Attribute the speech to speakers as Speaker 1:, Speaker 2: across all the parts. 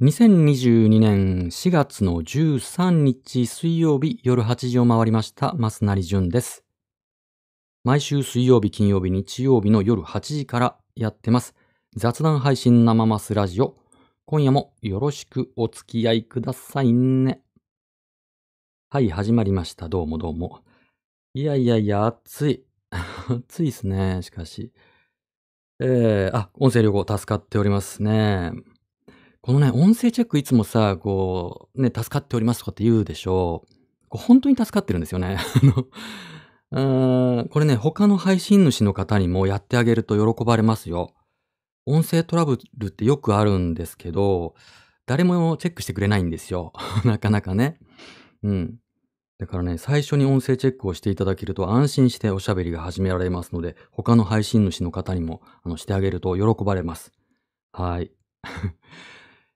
Speaker 1: 2022年4月の13日水曜日夜8時を回りました、増成淳です。毎週水曜日、金曜日、日曜日の夜8時からやってます。雑談配信生マスラジオ。今夜もよろしくお付き合いくださいね。はい、始まりました。どうもどうも。いやいやいや、暑い。暑いですね、しかし。えー、あ、音声旅行助かっておりますね。このね、音声チェックいつもさ、こう、ね、助かっておりますとかって言うでしょう。こう本当に助かってるんですよね。あのこれね、他の配信主の方にもやってあげると喜ばれますよ。音声トラブルってよくあるんですけど、誰もチェックしてくれないんですよ。なかなかね。うん。だからね、最初に音声チェックをしていただけると安心しておしゃべりが始められますので、他の配信主の方にもあのしてあげると喜ばれます。はい。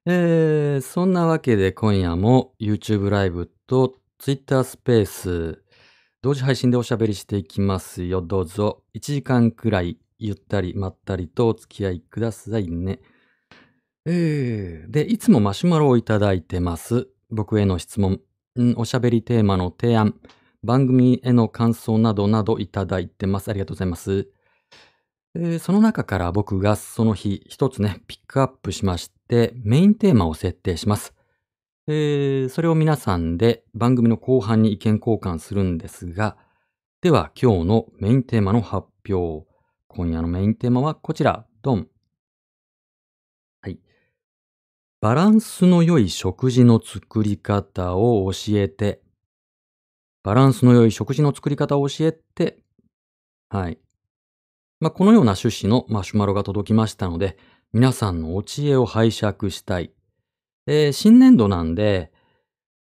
Speaker 1: えー、そんなわけで今夜も YouTube ライブと Twitter スペース同時配信でおしゃべりしていきますよ。どうぞ1時間くらいゆったりまったりとお付き合いくださいね。えー、で、いつもマシュマロをいただいてます。僕への質問、うんおしゃべりテーマの提案、番組への感想などなどいただいてます。ありがとうございます。えーその中から僕がその日一つね、ピックアップしまして、メインテーマを設定します。えーそれを皆さんで番組の後半に意見交換するんですが、では今日のメインテーマの発表。今夜のメインテーマはこちら、ドン。はい。バランスの良い食事の作り方を教えて。バランスの良い食事の作り方を教えて。はい。まあ、このような趣旨のマシュマロが届きましたので、皆さんのお知恵を拝借したい。えー新年度なんで、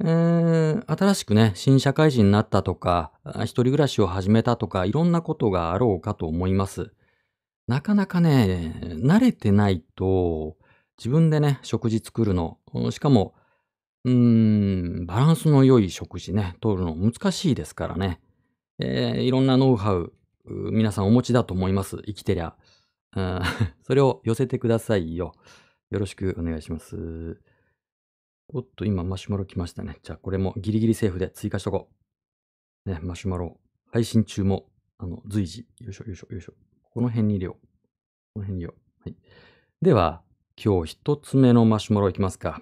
Speaker 1: えー新しくね、新社会人になったとか、一人暮らしを始めたとか、いろんなことがあろうかと思います。なかなかね、慣れてないと、自分でね、食事作るの、しかも、うーん、バランスの良い食事ね、取るの難しいですからね。えーいろんなノウハウ、皆さんお持ちだと思います。生きてりゃ。うん それを寄せてくださいよ。よろしくお願いします。おっと、今マシュマロ来ましたね。じゃあこれもギリギリセーフで追加しとこう。ね、マシュマロ。配信中も、あの、随時。よいしょ、よいしょ、よいしょ。この辺に入れよう。この辺に入れよう。はい。では、今日一つ目のマシュマロいきますか。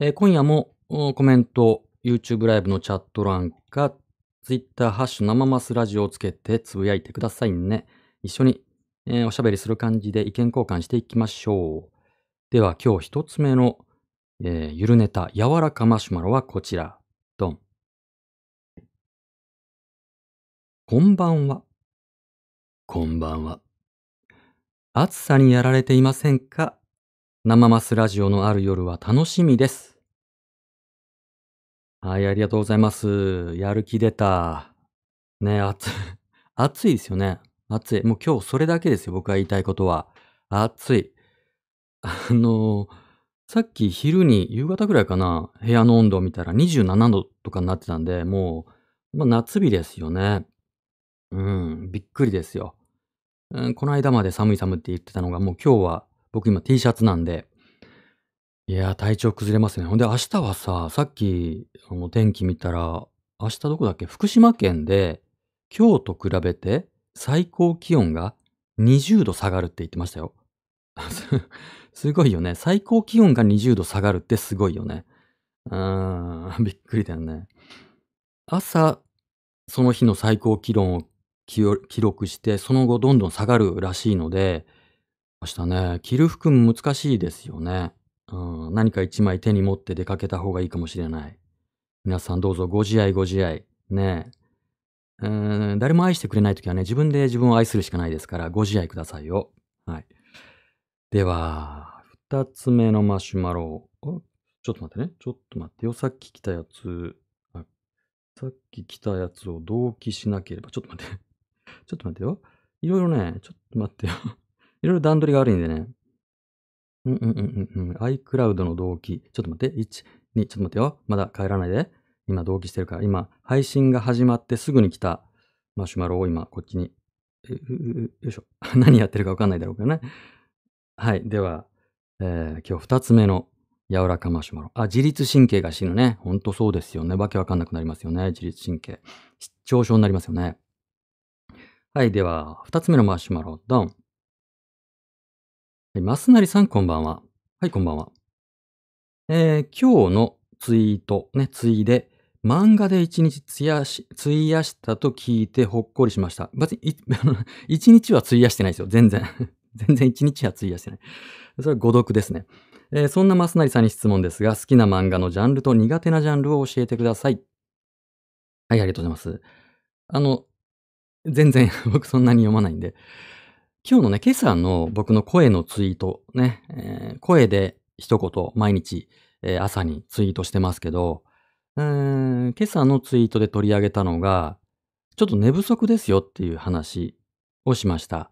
Speaker 1: えー今夜もコメント、YouTube ライブのチャット欄か、Twitter ハッシュ生マスラジオをつけてつぶやいてくださいね。一緒に、えーおしゃべりする感じで意見交換していきましょう。では今日一つ目の、えーゆるネタ、柔らかマシュマロはこちら。ドン。こんばんは。こんばんは。暑さにやられていませんか？生マスラジオのある夜は楽しみです。はい、ありがとうございます。やる気出た。ね、暑、暑いですよね。暑い。もう今日それだけですよ、僕が言いたいことは。暑い。あのさっき昼に、夕方ぐらいかな、部屋の温度を見たら27度とかになってたんで、もう、まあ、夏日ですよね。うん、びっくりですよ。うん、この間まで寒い寒いって言ってたのが、もう今日は、僕今 T シャツなんで、いやー、体調崩れますね。ほんで、明日はさ、さっき、あの、天気見たら、明日どこだっけ？福島県で、今日と比べて、最高気温が20度下がるって言ってましたよ。すごいよね。最高気温が20度下がるってすごいよね。うーん、びっくりだよね。朝、その日の最高気温を記録して、その後どんどん下がるらしいので、明日ね、着る服も難しいですよね。うん、何か一枚手に持って出かけた方がいいかもしれない。皆さんどうぞご自愛ご自愛。ねえ。うん、誰も愛してくれないときはね、自分で自分を愛するしかないですから、ご自愛くださいよ。はい。では、二つ目のマシュマロ。あちょっと待ってね。ちょっと待ってよ。さっき来たやつ。さっき来たやつを同期しなければ。ちょっと待って。ちょっと待ってよ。いろいろね、ちょっと待ってよ。いろいろ段取りが悪いんでね。うんうんうんうんうん。iCloud の同期。ちょっと待って。1、2、ちょっと待ってよ。まだ帰らないで。今同期してるから。今、配信が始まってすぐに来たマシュマロを今、こっちに。よいしょ。何やってるかわかんないだろうからね。はい。では、えー今日二つ目の柔らかマシュマロ。あ、自律神経が死ぬね。ほんとそうですよね。わけわかんなくなりますよね。自律神経。失調症になりますよね。はい。では、二つ目のマシュマロ、ドン。はい、マスナリさん、こんばんは。はい、こんばんは。えー今日のツイート、ね、ツイで、漫画で一日費やし、費やしたと聞いてほっこりしました。別に、一日は費やしてないですよ。全然。全然一日は費やしてない。それは誤読ですね。えーそんなマスナリさんに質問ですが、好きな漫画のジャンルと苦手なジャンルを教えてください。はい、ありがとうございます。あの、全然 僕そんなに読まないんで。今日のね、今朝の僕の声のツイートね、えー声で一言毎日、えー朝にツイートしてますけど、うー今朝のツイートで取り上げたのが、ちょっと寝不足ですよっていう話をしました。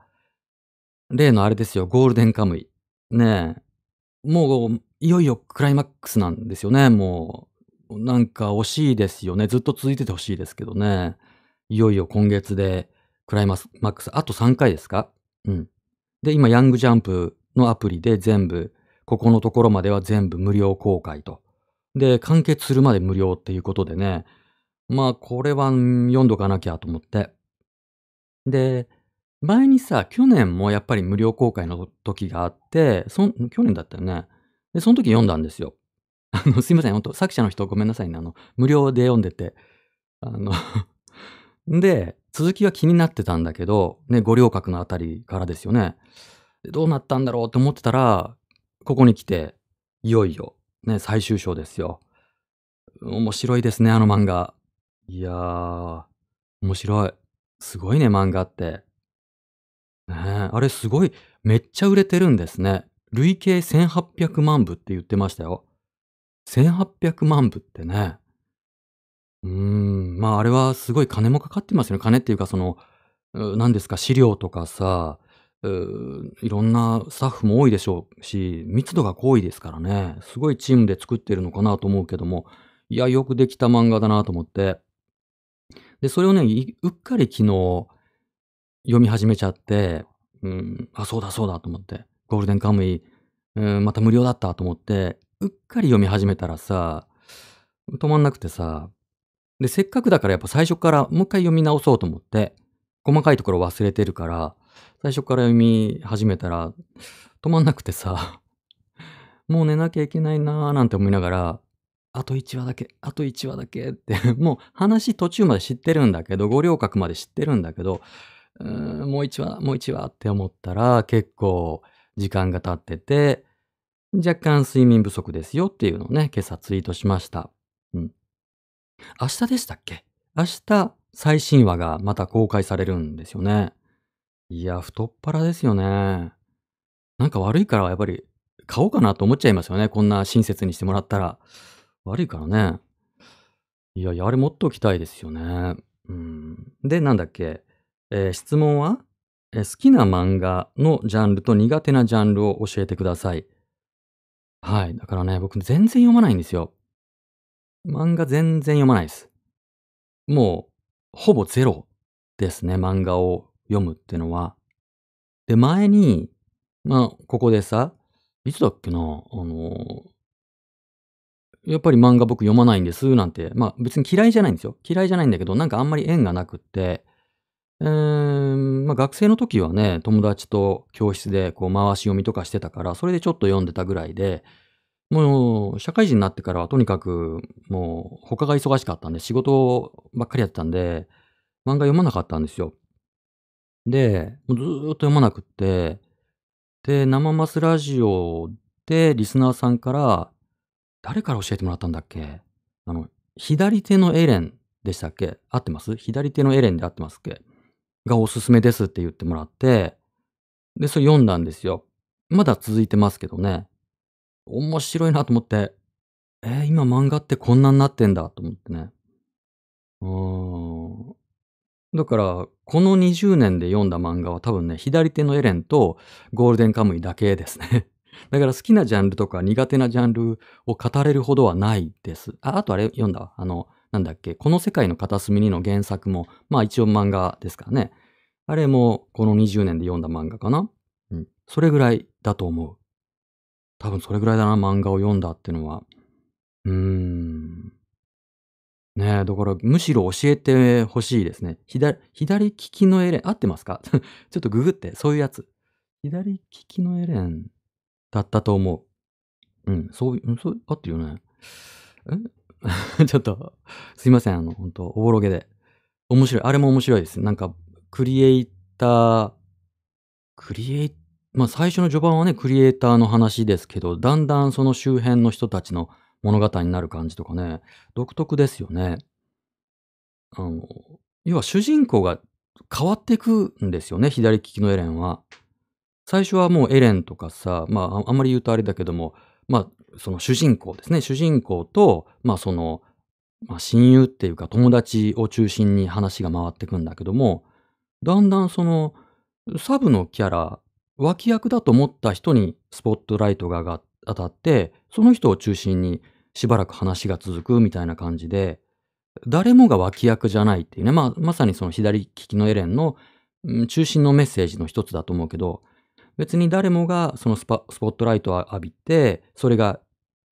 Speaker 1: 例のあれですよ、ゴールデンカムイ。ねえ。もう、いよいよクライマックスなんですよね、もう。なんか惜しいですよね。ずっと続いててほしいですけどね。いよいよ今月でクライマックス、あと3回ですか？うん。で、今、ヤングジャンプのアプリで全部、ここのところまでは全部無料公開と。で、完結するまで無料っていうことでね。まあ、これは読んどかなきゃと思って。で、前にさ、去年もやっぱり無料公開の時があって、そ去年だったよね。で、その時読んだんですよ。あの、すいません、本当作者の人ごめんなさいね。あの、無料で読んでて。あの、で、続きは気になってたんだけど、ね、五稜郭のあたりからですよね。どうなったんだろうって思ってたら、ここに来て、いよいよ、ね、最終章ですよ。面白いですね、あの漫画。いやー、面白い。すごいね、漫画って。ね、あれすごい、めっちゃ売れてるんですね。累計1800万部って言ってましたよ。1800万部ってね。うーん、まああれはすごい金もかかってますよね。金っていうかその、何ですか、資料とかさ、いろんなスタッフも多いでしょうし、密度が濃いですからね。すごいチームで作ってるのかなと思うけども、いや、よくできた漫画だなと思って。で、それをね、うっかり昨日読み始めちゃって、うん、あ、そうだそうだと思って、ゴールデンカムイ、うん、また無料だったと思って、うっかり読み始めたらさ、止まんなくてさ、で、せっかくだからやっぱ最初からもう一回読み直そうと思って、細かいところ忘れてるから、最初から読み始めたら、止まんなくてさ、もう寝なきゃいけないなーなんて思いながら、あと1話だけ、あと1話だけって、もう話途中まで知ってるんだけど、五稜郭まで知ってるんだけど、うーんもう1話、もう1話って思ったら、結構時間が経ってて、若干睡眠不足ですよっていうのをね、今朝ツイートしました。うん。明日でしたっけ？明日、最新話がまた公開されるんですよね。いや、太っ腹ですよね。なんか悪いからやっぱり買おうかなと思っちゃいますよね。こんな親切にしてもらったら。悪いからね。いやいや、あれ持っておきたいですよね。うん。で、なんだっけ。えー質問は、えー好きな漫画のジャンルと苦手なジャンルを教えてください。はい。だからね、僕全然読まないんですよ。漫画全然読まないです。もう、ほぼゼロですね。漫画を読むってのは。で、前に、まあ、ここでさ、いつだっけな、あのやっぱり漫画僕読まないんです、なんて。まあ別に嫌いじゃないんですよ。嫌いじゃないんだけど、なんかあんまり縁がなくって、えー、まあ学生の時はね、友達と教室でこう回し読みとかしてたから、それでちょっと読んでたぐらいで、もう社会人になってからはとにかくもう他が忙しかったんで、仕事ばっかりやってたんで、漫画読まなかったんですよ。で、ずーっと読まなくって、で、生マスラジオでリスナーさんから、誰から教えてもらったんだっけ？あの、左手のエレンでしたっけ？合ってます？左手のエレンで合ってますっけ？がおすすめですって言ってもらって、で、それ読んだんですよ。まだ続いてますけどね。面白いなと思って、えー今漫画ってこんなになってんだと思ってね。うーん。だから、この20年で読んだ漫画は多分ね、左手のエレンとゴールデンカムイだけですね。だから好きなジャンルとか苦手なジャンルを語れるほどはないです。あ、あとあれ読んだ？あの、なんだっけ、この世界の片隅にの原作も、まあ一応漫画ですからね。あれもこの20年で読んだ漫画かな？うん。それぐらいだと思う。多分それぐらいだな、漫画を読んだってのは。うーん。ねえ、だからむしろ教えて欲しいですね。ひだ左利きのエレン合ってますか？ちょっとググって、そういうやつ。左利きのエレンだったと思う。うん、そういう、うん、そう合ってるよね。え？ちょっと、すいません、あの、ほんと、おぼろげで。面白い。あれも面白いです。なんか、クリエイタークリエイまあ、最初の序盤はね、クリエイターの話ですけど、だんだんその周辺の人たちの物語になる感じとかね、独特ですよね。あの、要は主人公が変わっていくんですよね、左利きのエレンは。最初はもうエレンとかさ、まあ、あんまり言うとあれだけども、まあ、その主人公ですね。主人公と、まあ、その、まあ、親友っていうか友達を中心に話が回ってくんだけども、だんだんその、サブのキャラ、脇役だと思った人にスポットライトが当たって、その人を中心にしばらく話が続くみたいな感じで、誰もが脇役じゃないっていうね、まあ、まさにその左利きのエレンの、うん、中心のメッセージの一つだと思うけど、別に誰もがそのスポットライトを浴びて、それが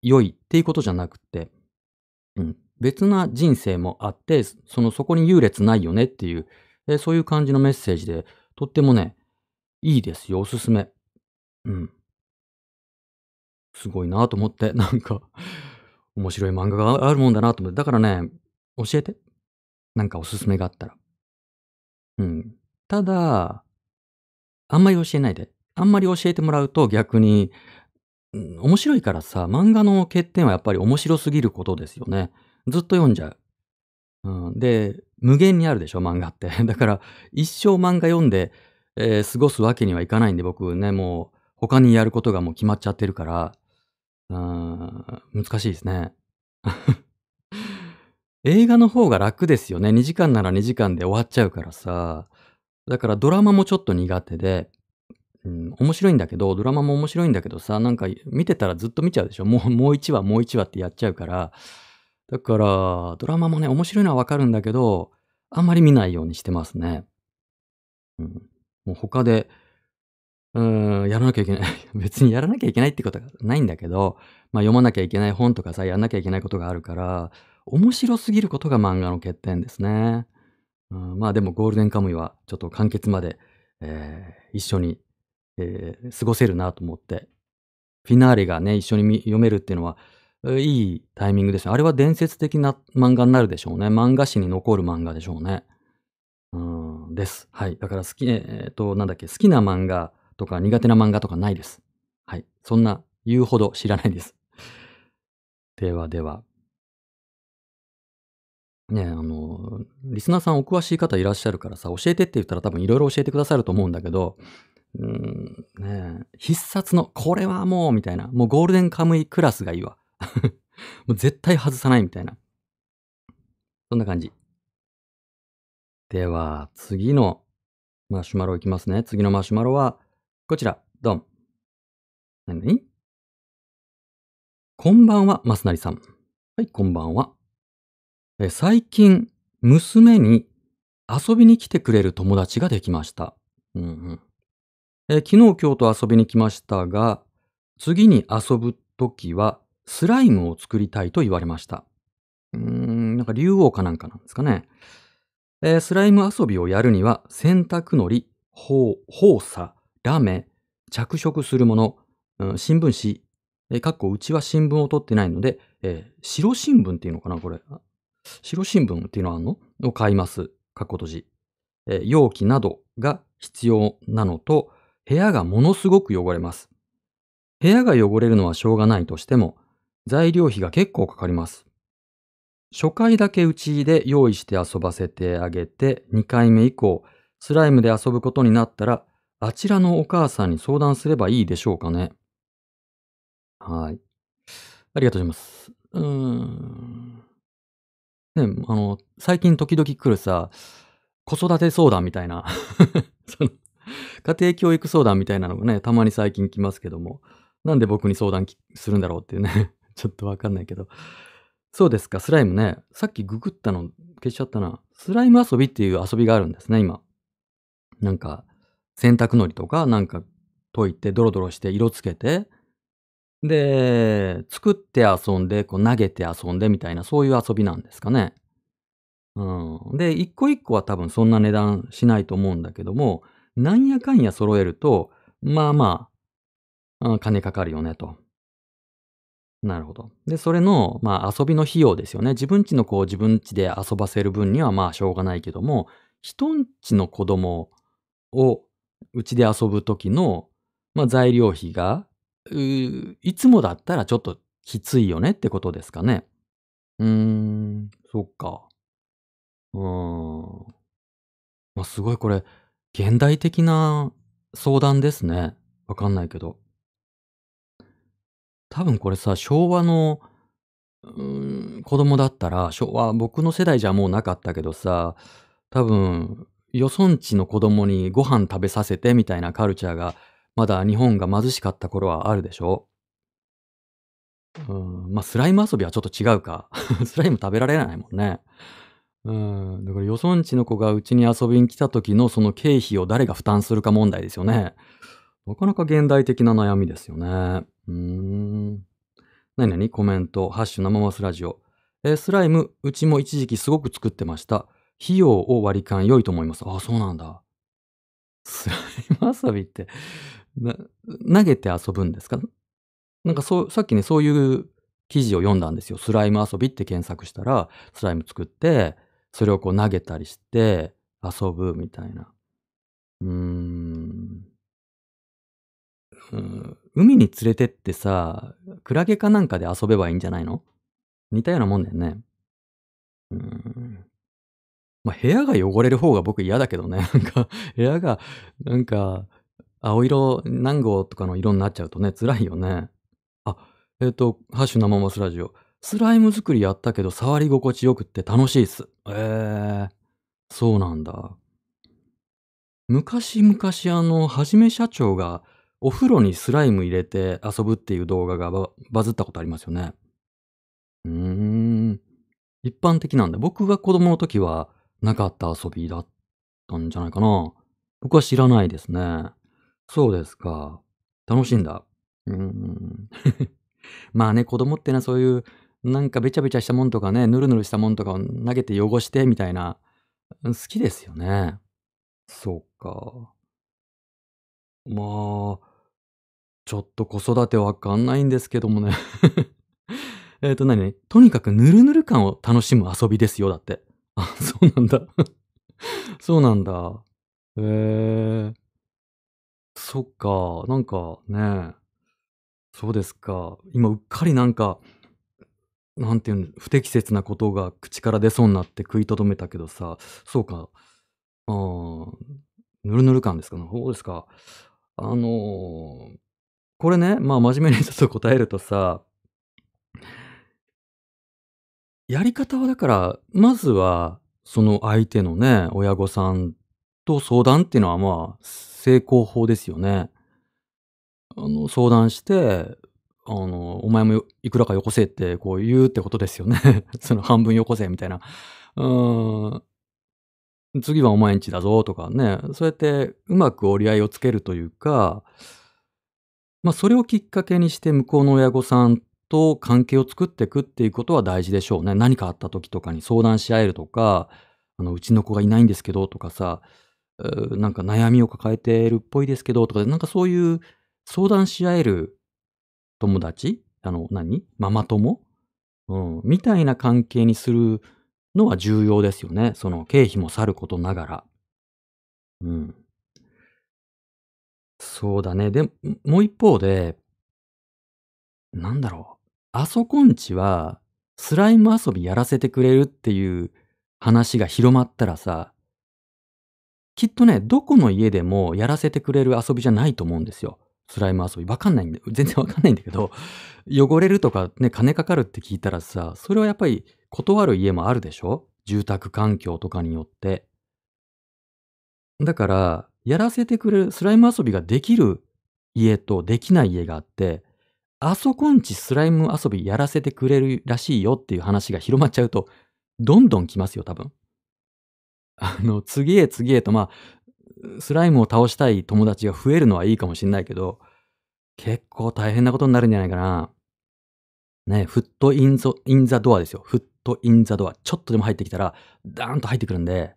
Speaker 1: 良いっていうことじゃなくて、うん、別な人生もあって、そのそこに優劣ないよねっていう、えそういう感じのメッセージで、とってもね、いいですよ、おすすめ。うん。すごいなと思って、なんか面白い漫画があるもんだなと思って。だからね、教えて。なんかおすすめがあったら。うん。ただ、あんまり教えないで。あんまり教えてもらうと逆に、うん、面白いからさ、漫画の欠点はやっぱり面白すぎることですよね。ずっと読んじゃう。うん、で、無限にあるでしょ、漫画って。だから、一生漫画読んで、えー、過ごすわけにはいかないんで、僕ね、もう、他にやることがもう決まっちゃってるから、うん、難しいですね。映画の方が楽ですよね。2時間なら2時間で終わっちゃうからさ。だからドラマもちょっと苦手で、うん、面白いんだけど、ドラマも面白いんだけどさ、なんか見てたらずっと見ちゃうでしょ。もう、もう1話、もう1話ってやっちゃうから。だから、ドラマもね、面白いのはわかるんだけど、あんまり見ないようにしてますね。うん。もう他で、うん、やらなきゃいけない。別にやらなきゃいけないってことはないんだけど、まあ、読まなきゃいけない本とかさ、やんなきゃいけないことがあるから、面白すぎることが漫画の欠点ですね。うん、まあ、でもゴールデンカムイはちょっと完結まで、えー、一緒に、えー、過ごせるなと思って、フィナーレがね、一緒に読めるっていうのは、いいタイミングですね。あれは伝説的な漫画になるでしょうね。漫画史に残る漫画でしょうね。うん、です。はい。だから好き、えっと、なんだっけ、好きな漫画とか苦手な漫画とかないです。はい。そんな言うほど知らないです。ではでは。ね、あの、リスナーさんお詳しい方いらっしゃるからさ、教えてって言ったら多分いろいろ教えてくださると思うんだけど、うん、ね必殺の、これはもう、みたいな、もうゴールデンカムイクラスがいいわ。もう絶対外さないみたいな。そんな感じ。では、次のマシュマロいきますね。次のマシュマロは、こちら、ドン。なにこんばんは、マスナリさん。はい、こんばんは。え最近、娘に遊びに来てくれる友達ができました。うんうんえ昨日、今日と遊びに来ましたが、次に遊ぶときは、スライムを作りたいと言われました。うーん、なんか竜王かなんかなんですかね。えー、スライム遊びをやるには、洗濯のり、放射、ラメ、着色するもの、うん、新聞紙、えー、かっこうちは新聞を取ってないので、えー、白新聞っていうのかなこれ。白新聞っていうのはあるの？を買います。かっこ閉じ。えー、容器などが必要なのと、部屋がものすごく汚れます。部屋が汚れるのはしょうがないとしても、材料費が結構かかります。初回だけうちで用意して遊ばせてあげて、2回目以降、スライムで遊ぶことになったら、あちらのお母さんに相談すればいいでしょうかね。はい。ありがとうございます。うーん。ね、あの、最近時々来るさ、子育て相談みたいな その、家庭教育相談みたいなのがね、たまに最近来ますけども、なんで僕に相談するんだろうっていうね ちょっとわかんないけど、そうですか、スライムね。さっきググったの消しちゃったな。スライム遊びっていう遊びがあるんですね、今。なんか、洗濯のりとかなんか溶いてドロドロして色つけて、で、作って遊んで、こう投げて遊んでみたいな、そういう遊びなんですかね。うん。で、一個一個は多分そんな値段しないと思うんだけども、なんやかんや揃えると、まあまあ、あ金かかるよねと。なるほど。で、それの、まあ遊びの費用ですよね。自分ちの子を自分ちで遊ばせる分にはまあしょうがないけども、人んちの子供をうちで遊ぶ時の、まあ材料費が、うーいつもだったらちょっときついよねってことですかね。うーん、そっか。うーん。まあ、すごいこれ、現代的な相談ですね。わかんないけど。多分これさ、昭和の、うん、子供だったら、昭和、僕の世代じゃもうなかったけどさ、多分、よそんちの子供にご飯食べさせてみたいなカルチャーが、まだ日本が貧しかった頃はあるでしょ？うーん、まあ、スライム遊びはちょっと違うか。スライム食べられないもんね。うん、だからよそんちの子がうちに遊びに来た時のその経費を誰が負担するか問題ですよね。なかなか現代的な悩みですよね。うん。なになにコメント、ハッシュ生マスラジオ。えースライム、うちも一時期すごく作ってました。費用を割り勘良いと思います。ああ、そうなんだ。スライム遊びって、な投げて遊ぶんですか？なんかそう、さっきね、そういう記事を読んだんですよ。スライム遊びって検索したら、スライム作って、それをこう投げたりして遊ぶみたいな。うーん。うん海に連れてってさ、クラゲかなんかで遊べばいいんじゃないの？似たようなもんだよね。うん。まあ、部屋が汚れる方が僕嫌だけどね。なんか、部屋が、なんか、青色何号とかの色になっちゃうとね、辛いよね。あ、えっ、と、ハッシュ生マスラジオ。スライム作りやったけど触り心地よくって楽しいっす。ええそうなんだ。昔々あの、はじめ社長がお風呂にスライム入れて遊ぶっていう動画がババズったことありますよね。うーん。一般的なんだ。僕が子供の時はなかった遊びだったんじゃないかな。僕は知らないですね。そうですか。楽しいんだ。うん。まあね、子供ってのはそういう、なんかべちゃべちゃしたもんとかね、ぬるぬるしたもんとかを投げて汚してみたいな、好きですよね。そうか。まあ、ちょっと子育てわかんないんですけどもね。えっと、なにとにかくぬるぬる感を楽しむ遊びですよ、だって。あ、そうなんだ。そうなんだ。へえ。そっか、なんかね、そうですか。今うっかりなんか、なんていうの、不適切なことが口から出そうになって食いとどめたけどさ、そうか。あ、ぬるぬる感ですか？ね。そうですか。あの、これね、まあ真面目にちょっと答えるとさ、やり方はだから、まずは、その相手のね、親御さんと相談っていうのはまあ、成功法ですよね。あの、相談して、あの、お前もいくらかよこせってこう言うってことですよね。その半分よこせみたいな。うーん。次はお前んちだぞとかね、そうやってうまく折り合いをつけるというか、まあそれをきっかけにして向こうの親御さんと関係を作っていくっていうことは大事でしょうね。何かあった時とかに相談し合えるとか、あの、うちの子がいないんですけどとかさ、なんか悩みを抱えてるっぽいですけどとか、なんかそういう相談し合える友達あの、何？ママ友？うん、みたいな関係にするのは重要ですよね。その経費もさることながら。うん。そうだね。で、んもう一方で、なんだろう。あそこんちは、スライム遊びやらせてくれるっていう話が広まったらさ、きっとね、どこの家でもやらせてくれる遊びじゃないと思うんですよ。スライム遊び。わかんないんで、全然わかんないんだけど、汚れるとかね、金かかるって聞いたらさ、それはやっぱり断る家もあるでしょ？住宅環境とかによって。だから、やらせてくれる、スライム遊びができる家とできない家があって、あそこんちスライム遊びやらせてくれるらしいよっていう話が広まっちゃうと、どんどん来ますよ、多分。あの、次へ次へと、まあ、スライムを倒したい友達が増えるのはいいかもしんないけど、結構大変なことになるんじゃないかな。ね、フットインゾインザドアですよ。フットインザドア。ちょっとでも入ってきたら、ダーンと入ってくるんで、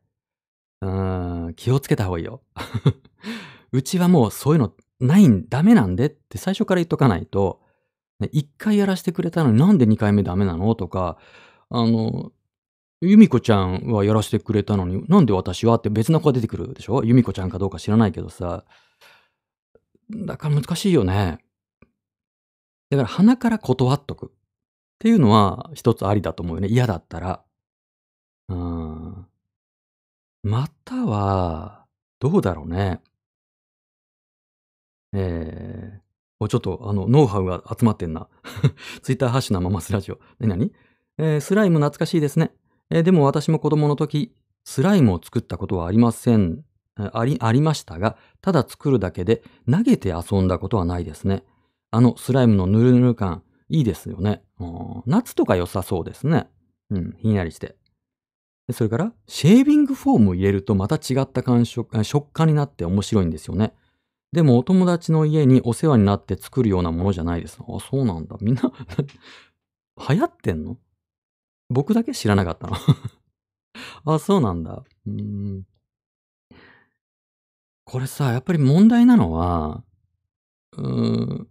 Speaker 1: うーん、気をつけた方がいいよ。うちはもうそういうのないん、ダメなんでって最初から言っとかないと、ね、1回やらしてくれたのになんで2回目ダメなの？とか、あの、由美子ちゃんはやらしてくれたのに、なんで私は？って別の子が出てくるでしょ？由美子ちゃんかどうか知らないけどさ。だから難しいよね。だから鼻から断っとく。っていうのは一つありだと思うよね。嫌だったら。うん。または、どうだろうね。ええちょっと、あの、ノウハウが集まってんな。ツイッターハッシュなママスラジオ。なになにえースライム懐かしいですね。えーでも私も子供の時、スライムを作ったことはありません。あり、ありましたが、ただ作るだけで投げて遊んだことはないですね。あのスライムのぬるぬる感、いいですよね。夏とか良さそうですね。うん、ひんやりして。それから、シェービングフォーム入れるとまた違った感触食感になって面白いんですよね。でもお友達の家にお世話になって作るようなものじゃないです。あ、そうなんだ。みんな、流行ってんの？僕だけ知らなかったの。あ、そうなんだ。うん。これさ、やっぱり問題なのは、うーん、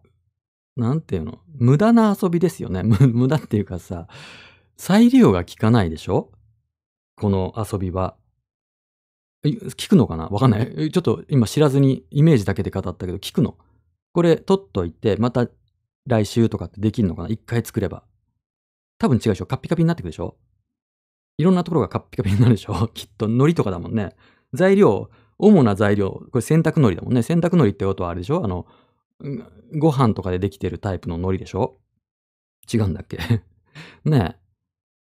Speaker 1: なんていうの？無駄な遊びですよね。無駄っていうかさ、再利用が効かないでしょ？この遊びは。聞くのかな？わかんない。ちょっと今知らずにイメージだけで語ったけど、聞くのこれ取っといて、また来週とかってできるのかな？一回作れば。多分違うでしょ？カッピカピになってくるでしょ？いろんなところがカッピカピになるでしょ？きっと海苔とかだもんね。材料、主な材料、これ洗濯海苔だもんね。洗濯海苔ってことはあれでしょ？あの、ご飯とかでできてるタイプの海苔でしょ？違うんだっけ？ねえ。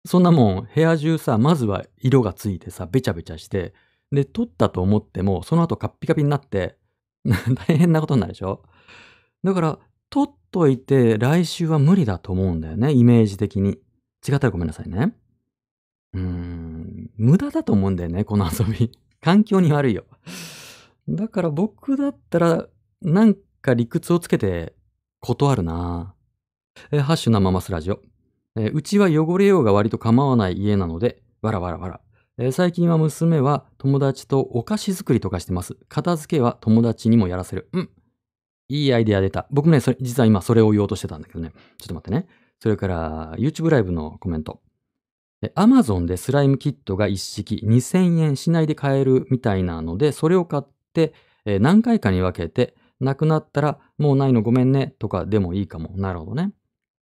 Speaker 1: そんなもん、部屋中さ、まずは色がついてさ、べちゃべちゃして、で、取ったと思っても、その後カッピカピになって、大変なことになるでしょ？だから、取っといて、来週は無理だと思うんだよね、イメージ的に。違ったらごめんなさいね。うーん、無駄だと思うんだよね、この遊び。環境に悪いよ。だから僕だったら、なんか理屈をつけて断るな。えハッシュなママスラジオ。えうちは汚れようが割と構わない家なので、わらわらわら。えー最近は娘は友達とお菓子作りとかしてます。片付けは友達にもやらせる。うん。いいアイデア出た。僕ね、それ、実は今それを言おうとしてたんだけどね。ちょっと待ってね。それから、YouTube ライブのコメント。Amazon でスライムキットが一式2000円しないで買えるみたいなので、それを買って、えー何回かに分けて、なくなったらもうないのごめんねとかでもいいかも。なるほどね。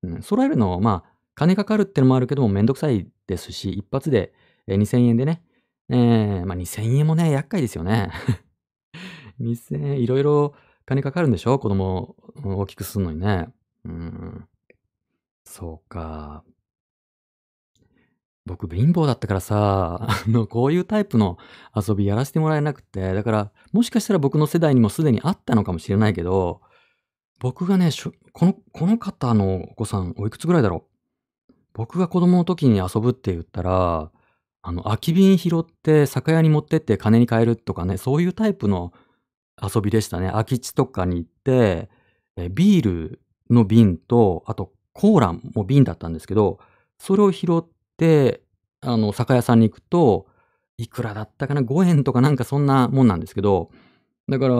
Speaker 1: うん、揃えるのはまあ、金かかるってのもあるけどもめんどくさいですし、一発でえー2000円でね。えーまあ2000円もね、厄介ですよね。2000円、いろいろ金かかるんでしょ？子供を大きくするのにね。うん。そうか。僕貧乏だったからさ、あの、こういうタイプの遊びやらせてもらえなくて、だから、もしかしたら僕の世代にもすでにあったのかもしれないけど、僕がね、この、この方のお子さん、おいくつぐらいだろう？僕が子供の時に遊ぶって言ったら、あの、空き瓶拾って酒屋に持ってって金に換えるとかね、そういうタイプの遊びでしたね。空き地とかに行って、えビールの瓶と、あとコーラも瓶だったんですけど、それを拾って、あの、酒屋さんに行くと、いくらだったかな ?5 円とかなんかそんなもんなんですけど、だから、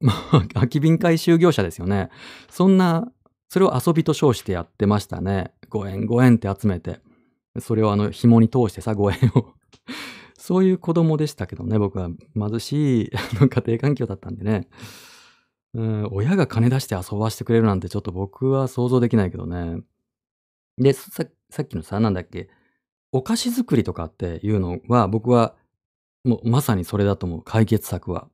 Speaker 1: まあ、空き瓶回収業者ですよね。そんな、それを遊びと称してやってましたね。5円、5円って集めて。それをあの、紐に通してさ、5円を。そういう子供でしたけどね、僕は貧しい 家庭環境だったんでね。うん、親が金出して遊ばしてくれるなんてちょっと僕は想像できないけどね。で、ささっきのさ、なんだっけ、お菓子作りとかっていうのは、僕はもうまさにそれだと思う、解決策は。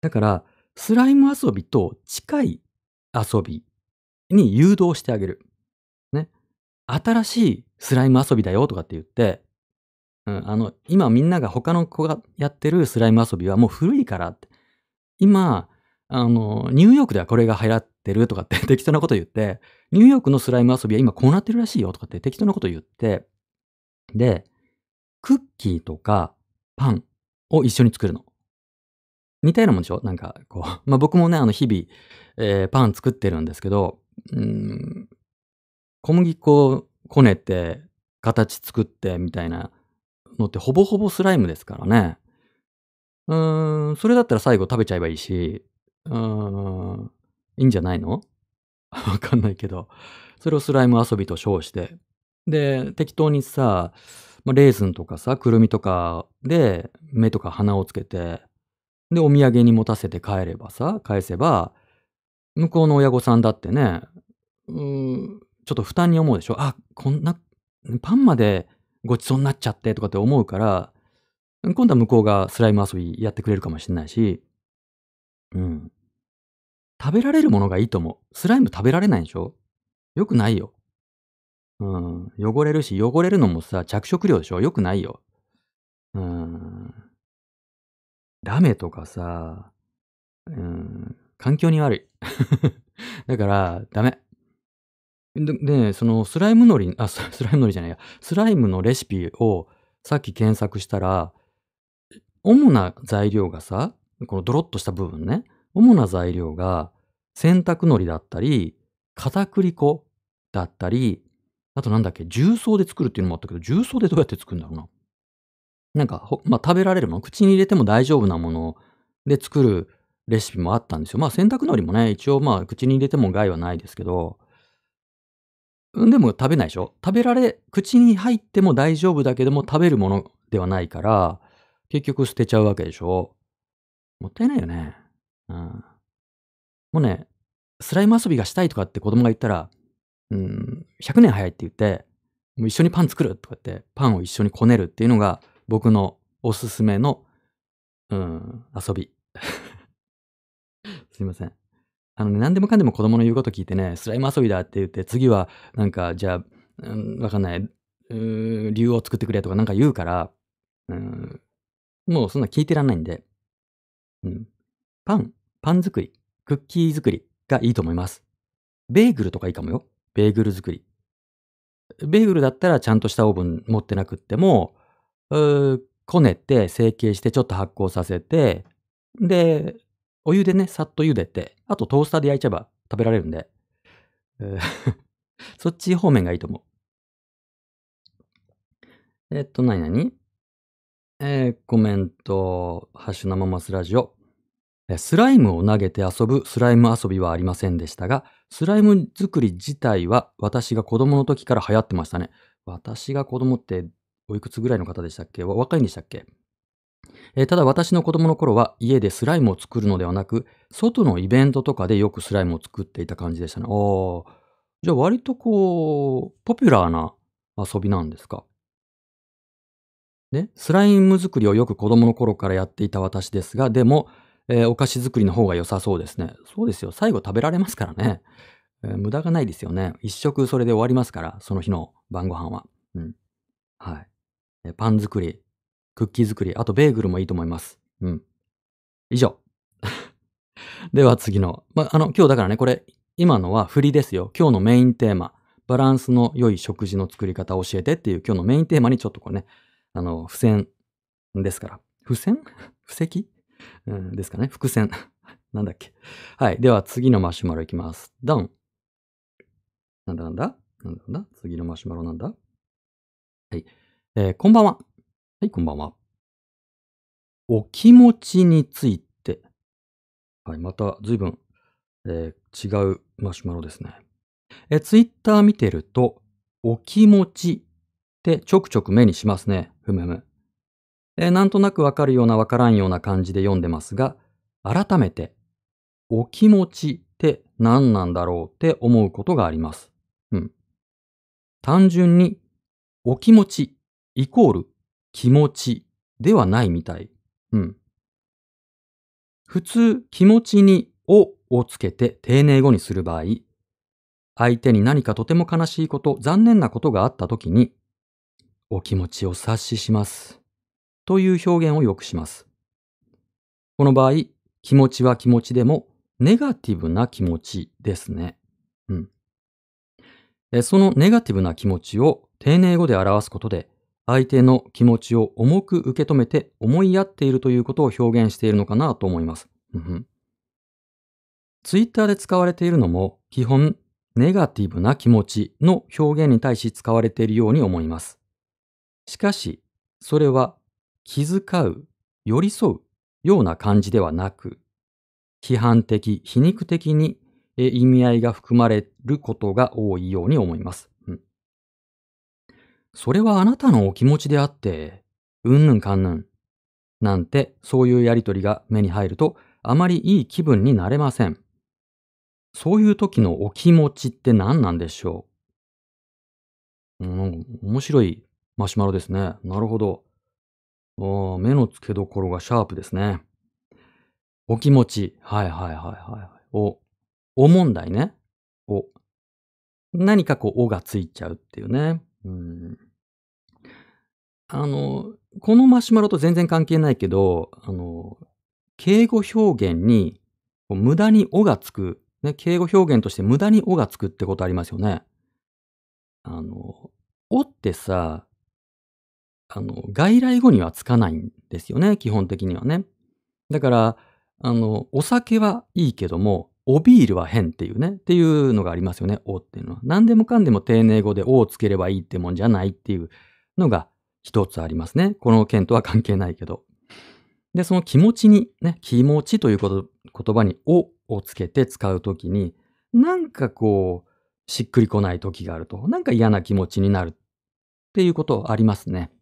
Speaker 1: だから、スライム遊びと近い遊びに誘導してあげる。ね。新しいスライム遊びだよとかって言って、うん、あの、今みんなが他の子がやってるスライム遊びはもう古いからって。今、あの、ニューヨークではこれが流行ってるとかって 適当なこと言って、ニューヨークのスライム遊びは今こうなってるらしいよとかって適当なこと言って、で、クッキーとかパンを一緒に作るの。似たようなもんでしょ？なんか、こう、まあ僕もね、あの、日々、えーパン作ってるんですけど、うん、小麦粉こねて、形作ってみたいなのってほぼほぼスライムですからね。うーん、それだったら最後食べちゃえばいいし、うーん、いいんじゃないの？わかんないけど。それをスライム遊びと称して。で、適当にさ、まあ、レーズンとかさ、くるみとかで目とか鼻をつけて、で、お土産に持たせて帰ればさ、返せば、向こうの親御さんだってね、うーん、ちょっと負担に思うでしょ？あ、こんな、パンまでごちそうになっちゃってとかって思うから、今度は向こうがスライム遊びやってくれるかもしれないし、うん。食べられるものがいいと思う。スライム食べられないでしょ？よくないよ。うん。汚れるし、汚れるのもさ、着色料でしょ？よくないよ。うん。ラメとかさ、うん、環境に悪い。だから、ダメ。で、でそのスライムのり、あ、スライムのりじゃないや、スライムのレシピをさっき検索したら、主な材料がさ、このドロッとした部分ね、主な材料が洗濯のりだったり、片栗粉だったり、あとなんだっけ、重曹で作るっていうのもあったけど、重曹でどうやって作るんだろうな。なんか、まあ、食べられるもの、口に入れても大丈夫なもので作るレシピもあったんですよ。まあ、洗濯のりもね、一応まあ、口に入れても害はないですけど、でも食べないでしょ？食べられ、口に入っても大丈夫だけども食べるものではないから、結局捨てちゃうわけでしょ？もったいないよね。うん。もうね、スライム遊びがしたいとかって子供が言ったら、うん、100年早いって言って、もう一緒にパン作るとかって、パンを一緒にこねるっていうのが僕のおすすめの、うん、遊び。すいません。あのね、何でもかんでも子供の言うこと聞いてね、スライム遊びだって言って、次はなんか、じゃあ、うん、わかんない、うー理由を作ってくれとかなんか言うから、うん、もうそんな聞いてらんないんで、うん、パン、パン作り、クッキー作りがいいと思います。ベーグルとかいいかもよ。ベーグル作り。ベーグルだったらちゃんとしたオーブン持ってなくっても、うーこねて成形してちょっと発酵させて、で、お湯でね、さっと茹でて、あとトースターで焼いちゃえば食べられるんで、そっち方面がいいと思う。えっと、なになにえーコメント、ハッシュ生マスラジオ。スライムを投げて遊ぶスライム遊びはありませんでしたが、スライム作り自体は私が子供の時から流行ってましたね。私が子供っておいくつぐらいの方でしたっけ？若いんでしたっけ？えーただ私の子供の頃は家でスライムを作るのではなく、外のイベントとかでよくスライムを作っていた感じでしたね。おーじゃあ割とこう、ポピュラーな遊びなんですか？ね、スライム作りをよく子供の頃からやっていた私ですが、でも、えーお菓子作りの方が良さそうですね。そうですよ。最後食べられますからね。えー無駄がないですよね。一食それで終わりますから、その日の晩ご飯は。うん。はい。えーパン作り、クッキー作り、あとベーグルもいいと思います。うん。以上。では次の。ま、あの、今日だからね、これ、今のは振りですよ。今日のメインテーマ。バランスの良い食事の作り方を教えてっていう今日のメインテーマにちょっとこうね、あの、付箋ですから。付箋？布石？うん、ですかね。伏線。なんだっけ。はい。では次のマシュマロいきます。ドン。なんだなんだ？なんだなんだ？次のマシュマロなんだ？はい。えーこんばんは。はい、こんばんは。お気持ちについて。はい、また随分、えー違うマシュマロですね。えー、ツイッター見てると、お気持ちってちょくちょく目にしますね。ふむふむ。えーなんとなくわかるようなわからんような感じで読んでますが、改めて、お気持ちって何なんだろうって思うことがあります。うん。単純に、お気持ちイコール気持ちではないみたい。うん。普通、気持ちにおをつけて丁寧語にする場合、相手に何かとても悲しいこと、残念なことがあったときに、お気持ちを察しします。という表現をよくします。この場合、気持ちは気持ちでも、ネガティブな気持ちですね。うん。そのネガティブな気持ちを丁寧語で表すことで、相手の気持ちを重く受け止めて思いやっているということを表現しているのかなと思います。ツイッターで使われているのも基本ネガティブな気持ちの表現に対し使われているように思います。しかし、それは気遣う、寄り添うような感じではなく、批判的、皮肉的に意味合いが含まれることが多いように思います。それはあなたのお気持ちであって、うんぬんかんぬん。なんて、そういうやりとりが目に入ると、あまりいい気分になれません。そういう時のお気持ちって何なんでしょう？うん、面白いマシュマロですね。なるほど。お目の付けどころがシャープですね。お気持ち。はいはいはいはい。お、お問題ね。お。何かこう、おがついちゃうっていうね。うん。あの、このマシュマロと全然関係ないけど、あの、敬語表現に無駄におがつく、ね、敬語表現として無駄におがつくってことありますよね。あの、おってさ、あの、外来語にはつかないんですよね、基本的にはね。だから、あの、お酒はいいけども、おビールは変っていうね、っていうのがありますよね、おっていうのは。何でもかんでも丁寧語でおをつければいいってもんじゃないっていうのが一つありますね。この件とは関係ないけど。で、その気持ちにね、気持ちということ言葉におをつけて使うときに、なんかこう、しっくりこない時があると、なんか嫌な気持ちになるっていうことありますね。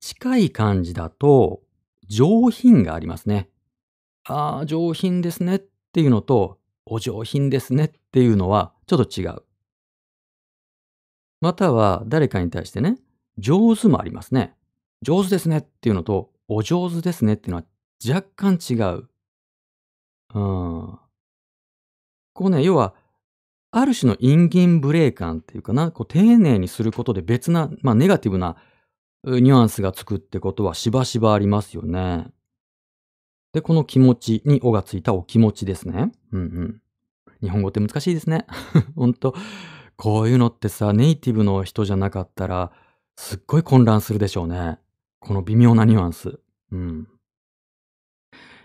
Speaker 1: 近い感じだと、上品がありますね。ああ、上品ですねっていうのと、お上品ですねっていうのはちょっと違う。または誰かに対してね、上手もありますね。上手ですねっていうのと、お上手ですねっていうのは若干違う。うん。こうね、要は、ある種のインギンブレー感っていうかな、こう丁寧にすることで別な、まあネガティブなニュアンスがつくってことはしばしばありますよね。で、この気持ちにおがついたお気持ちですね。うんうん。日本語って難しいですね。ほんと、こういうのってさ、ネイティブの人じゃなかったら、すっごい混乱するでしょうね。この微妙なニュアンス。うん。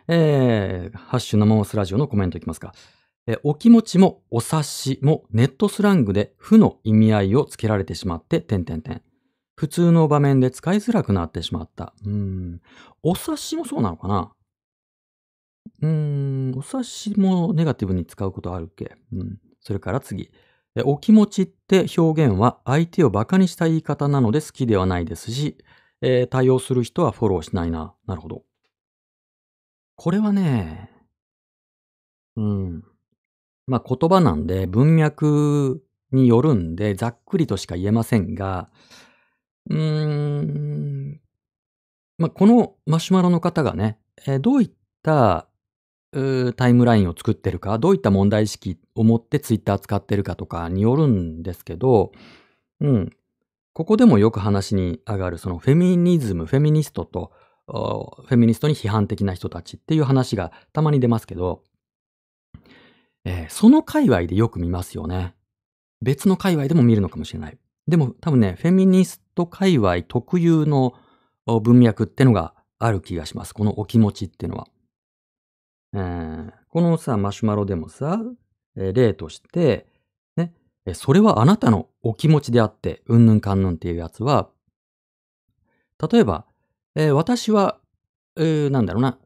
Speaker 1: えー、ハッシュ生マスラジオのコメントいきますか。えお気持ちもお察しもネットスラングで負の意味合いをつけられてしまって、点々点。普通の場面で使いづらくなってしまった。うん。お察しもそうなのかなうーん。お察しもネガティブに使うことあるっけうん。それから次。お気持ちって表現は相手を馬鹿にした言い方なので好きではないですし、えー対応する人はフォローしないな。なるほど。これはね、うん。まあ言葉なんで文脈によるんでざっくりとしか言えませんが、うーん。まあこのマシュマロの方がね、えーどういったタイムラインを作ってるか、どういった問題意識を持ってツイッター使ってるかとかによるんですけど、うん。ここでもよく話に上がるそのフェミニズム、フェミニストと、フェミニストに批判的な人たちっていう話がたまに出ますけど、えーその界隈でよく見ますよね。別の界隈でも見るのかもしれない。でも多分ね、フェミニスト界隈特有の文脈ってのがある気がします。このお気持ちっていうのは。えーこのさ、マシュマロでもさ、例として、ね、それはあなたのお気持ちであって、うんぬんかんぬんっていうやつは、例えば、えー私は、うーなんだろうな、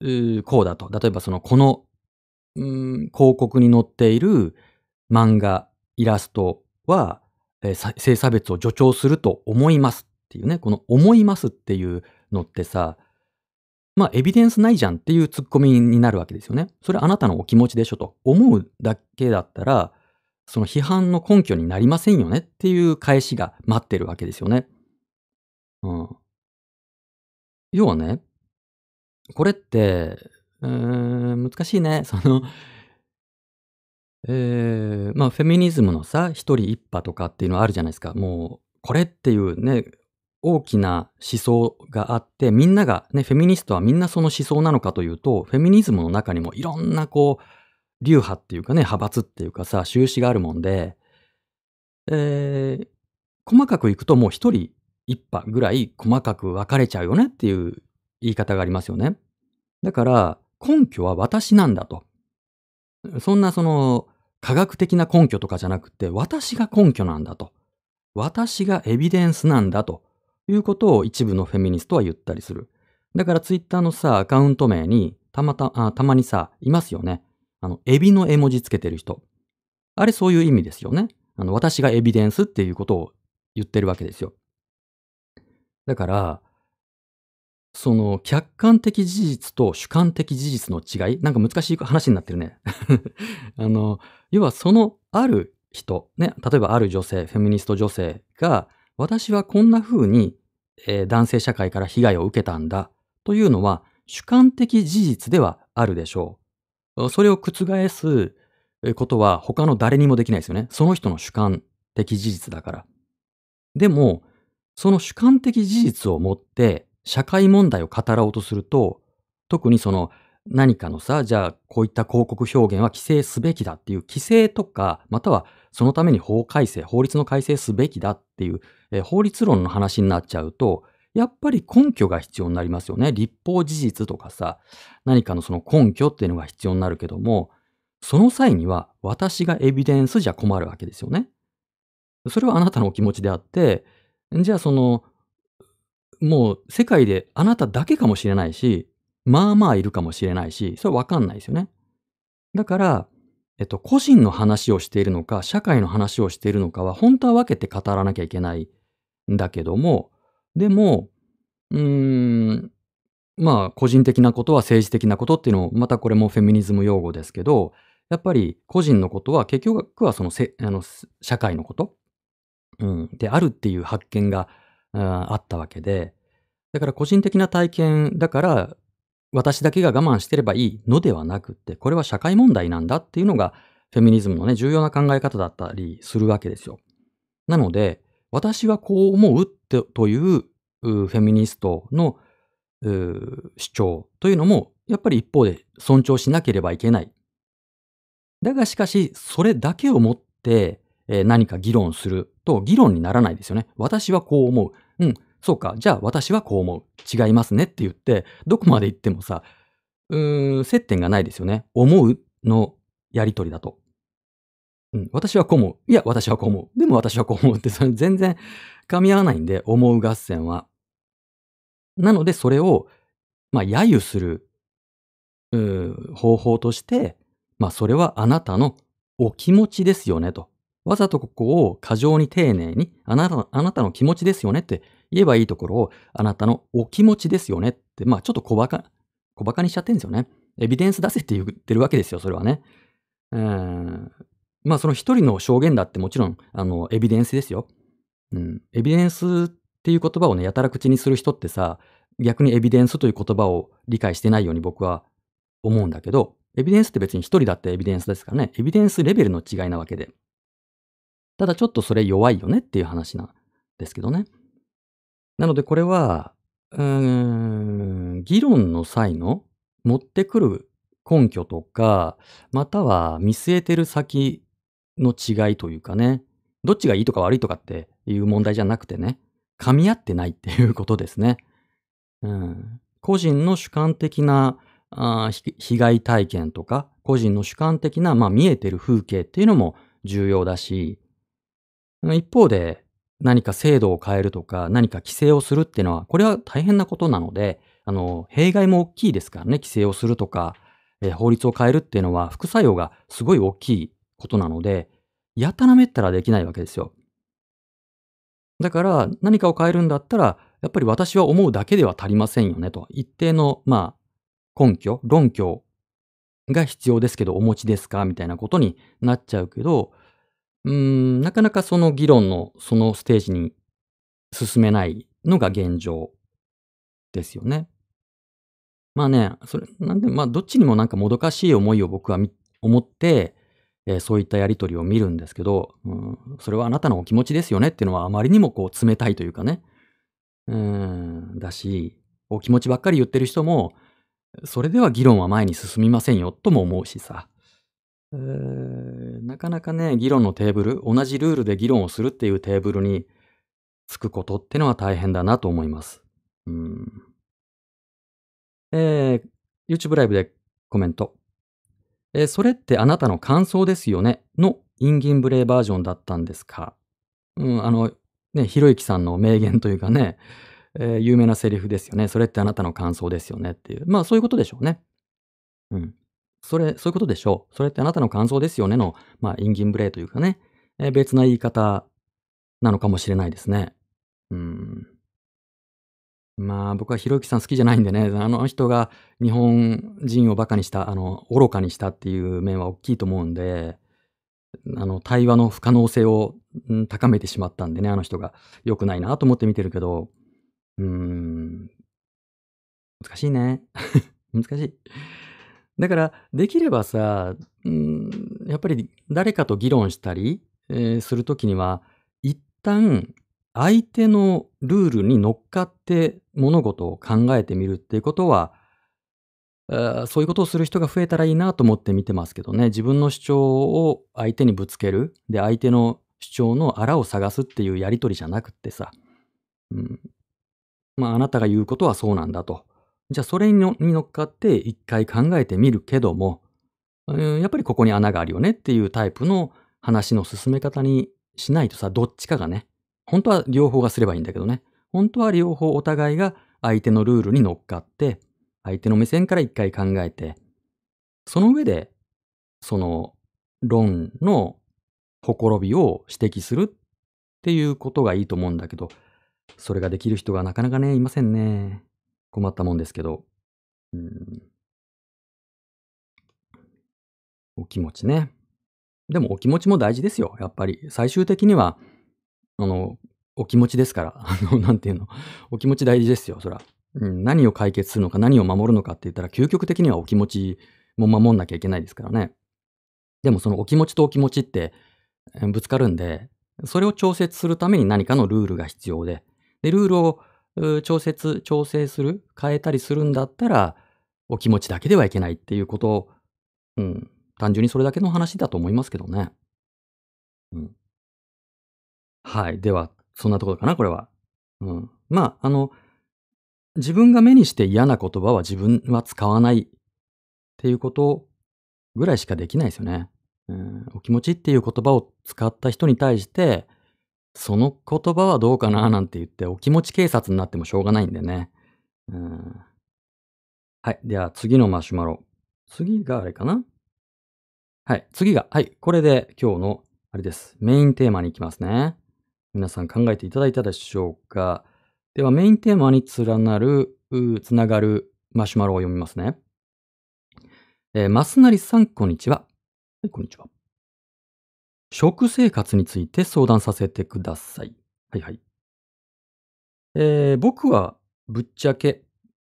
Speaker 1: うーこうだと。例えばその、この、うん広告に載っている漫画、イラストは、えー性差別を助長すると思いますっていうね、この思いますっていうのってさ、まあ、エビデンスないじゃんっていうツッコミになるわけですよね。それあなたのお気持ちでしょと。思うだけだったら、その批判の根拠になりませんよねっていう返しが待ってるわけですよね。うん。要はね、これって、うーん、難しいね。その、えー、まあ、フェミニズムのさ、一人一派とかっていうのはあるじゃないですか。もう、これっていうね、大きな思想があって、みんなが、ね、フェミニストはみんなその思想なのかというと、フェミニズムの中にもいろんなこう、流派っていうかね、派閥っていうかさ、収支があるもんで、えー細かくいくともう一人一派ぐらい細かく分かれちゃうよねっていう言い方がありますよね。だから根拠は私なんだと。そんなその科学的な根拠とかじゃなくて私が根拠なんだと。私がエビデンスなんだということを一部のフェミニストは言ったりする。だからツイッターのさ、アカウント名にたまた、あたまにさ、いますよね。あの、エビの絵文字つけてる人。あれそういう意味ですよね。あの、私がエビデンスっていうことを言ってるわけですよ。だから、その客観的事実と主観的事実の違い、なんか難しい話になってるね。あの、要はそのある人、ね、例えばある女性、フェミニスト女性が、私はこんな風に、えー、男性社会から被害を受けたんだというのは主観的事実ではあるでしょう。それを覆すことは他の誰にもできないですよね。その人の主観的事実だから。でも、その主観的事実をもって社会問題を語ろうとすると、特にその何かのさ、じゃあこういった広告表現は規制すべきだっていう規制とか、またはそのために法改正、法律の改正すべきだっていう、え法律論の話になっちゃうと、やっぱり根拠が必要になりますよね。立法事実とかさ、何かのその根拠っていうのが必要になるけども、その際には私がエビデンスじゃ困るわけですよね。それはあなたのお気持ちであって、じゃあその、もう世界であなただけかもしれないし、まあまあいるかもしれないし、それわかんないですよね。だから、えっと、個人の話をしているのか、社会の話をしているのかは、本当は分けて語らなきゃいけないんだけども、でも、うーん、まあ、個人的なことは政治的なことっていうのも、またこれもフェミニズム用語ですけど、やっぱり個人のことは結局はそのせあの社会のこと、うん、であるっていう発見がああったわけで、だから個人的な体験だから私だけが我慢してればいいのではなくって、これは社会問題なんだっていうのがフェミニズムのね、重要な考え方だったりするわけですよ。なので、私はこう思うってというフェミニストの主張というのも、やっぱり一方で尊重しなければいけない。だがしかし、それだけをもって何か議論すると議論にならないですよね。私はこう思う。うん、そうか。じゃあ私はこう思う。違いますねって言って、どこまで行ってもさ、うーん、接点がないですよね。思うのやりとりだと。うん、私はこう思う。いや、私はこう思う。でも私はこう思うって、それ全然噛み合わないんで、思う合戦は。なので、それを、まあ、揶揄する、う方法として、まあ、それはあなたのお気持ちですよねと。わざとここを過剰に丁寧に、あなたあなたの気持ちですよねって言えばいいところを、あなたのお気持ちですよねって、まあちょっと小馬鹿、小馬鹿にしちゃってんですよね。エビデンス出せって言ってるわけですよ、それはね。うん。まあその一人の証言だってもちろん、あの、エビデンスですよ。うん。エビデンスっていう言葉をね、やたら口にする人ってさ、逆にエビデンスという言葉を理解してないように僕は思うんだけど、エビデンスって別に一人だってエビデンスですからね、エビデンスレベルの違いなわけで。ただちょっとそれ弱いよねっていう話なんですけどね。なのでこれは、うーん、議論の際の持ってくる根拠とか、または見据えてる先の違いというかね、どっちがいいとか悪いとかっていう問題じゃなくてね、噛み合ってないっていうことですね。うん、個人の主観的なあ被害体験とか、個人の主観的な、まあ、見えてる風景っていうのも重要だし、一方で何か制度を変えるとか何か規制をするっていうのは、これは大変なことなので、あの、弊害も大きいですからね、規制をするとか、えー、法律を変えるっていうのは副作用がすごい大きいことなので、やたらめったらできないわけですよ。だから何かを変えるんだったら、やっぱり私は思うだけでは足りませんよねと。一定の、まあ、根拠、論拠が必要ですけど、お持ちですかみたいなことになっちゃうけど、うーん、なかなかその議論のそのステージに進めないのが現状ですよね。まあね、それ、なんで、まあどっちにもなんかもどかしい思いを僕は思って、えー、そういったやりとりを見るんですけど、うん、それはあなたのお気持ちですよねっていうのはあまりにもこう冷たいというかね、うん、だし、お気持ちばっかり言ってる人も、それでは議論は前に進みませんよとも思うしさ。えー、なかなかね、議論のテーブル、同じルールで議論をするっていうテーブルにつくことってのは大変だなと思います。うん。えー、YouTube ライブでコメント。えー、それってあなたの感想ですよね？のインギンブレイバージョンだったんですか？うん、あの、ね、ひろゆきさんの名言というかね、えー、有名なセリフですよね。それってあなたの感想ですよねっていう。まあそういうことでしょうね。うん。それ、そういうことでしょう。それってあなたの感想ですよねの、まあインギンブレイというかね、えー、別な言い方なのかもしれないですね。うん。まあ僕はひろゆきさん好きじゃないんでね、あの人が日本人を馬鹿にした、あの、愚かにしたっていう面は大きいと思うんで、あの、対話の不可能性を、うん、高めてしまったんでね、あの人が良くないなと思って見てるけど、うーん。難しいね。難しい。だから、できればさ、うん、やっぱり誰かと議論したり、えー、するときには、一旦相手のルールに乗っかって物事を考えてみるっていうことは、そういうことをする人が増えたらいいなと思って見てますけどね。自分の主張を相手にぶつける。で、相手の主張のあらを探すっていうやりとりじゃなくってさ。うん。まあ、あなたが言うことはそうなんだと。じゃあ、それに乗っかって一回考えてみるけども、やっぱりここに穴があるよねっていうタイプの話の進め方にしないとさ、どっちかがね、本当は両方がすればいいんだけどね。本当は両方お互いが相手のルールに乗っかって、相手の目線から一回考えて、その上で、その論のほころびを指摘するっていうことがいいと思うんだけど、それができる人がなかなかね、いませんね。困ったもんですけど。うん、お気持ちね。でもお気持ちも大事ですよ。やっぱり。最終的には、あの、お気持ちですから。あの、なんていうの。お気持ち大事ですよ、そら。うん、何を解決するのか、何を守るのかって言ったら、究極的にはお気持ちも守んなきゃいけないですからね。でもそのお気持ちとお気持ちってぶつかるんで、それを調節するために何かのルールが必要で、で、ルールを調節、調整する、変えたりするんだったら、お気持ちだけではいけないっていうことを、うん、単純にそれだけの話だと思いますけどね。うん。はい。では、そんなところかな、これは。うん。まあ、あの、自分が目にして嫌な言葉は自分は使わないっていうことぐらいしかできないですよね。うん、お気持ちっていう言葉を使った人に対して、その言葉はどうかななんて言ってお気持ち警察になってもしょうがないんでね。うん、はい。では次のマシュマロ。次があれかな？はい。次が、はい。これで今日の、あれです。メインテーマに行きますね。皆さん考えていただいたでしょうか？ではメインテーマに連なる、つながるマシュマロを読みますね。えー、マスナリさん、こんにちは。はい、こんにちは。食生活について相談させてください。はいはい。えー、僕はぶっちゃけ、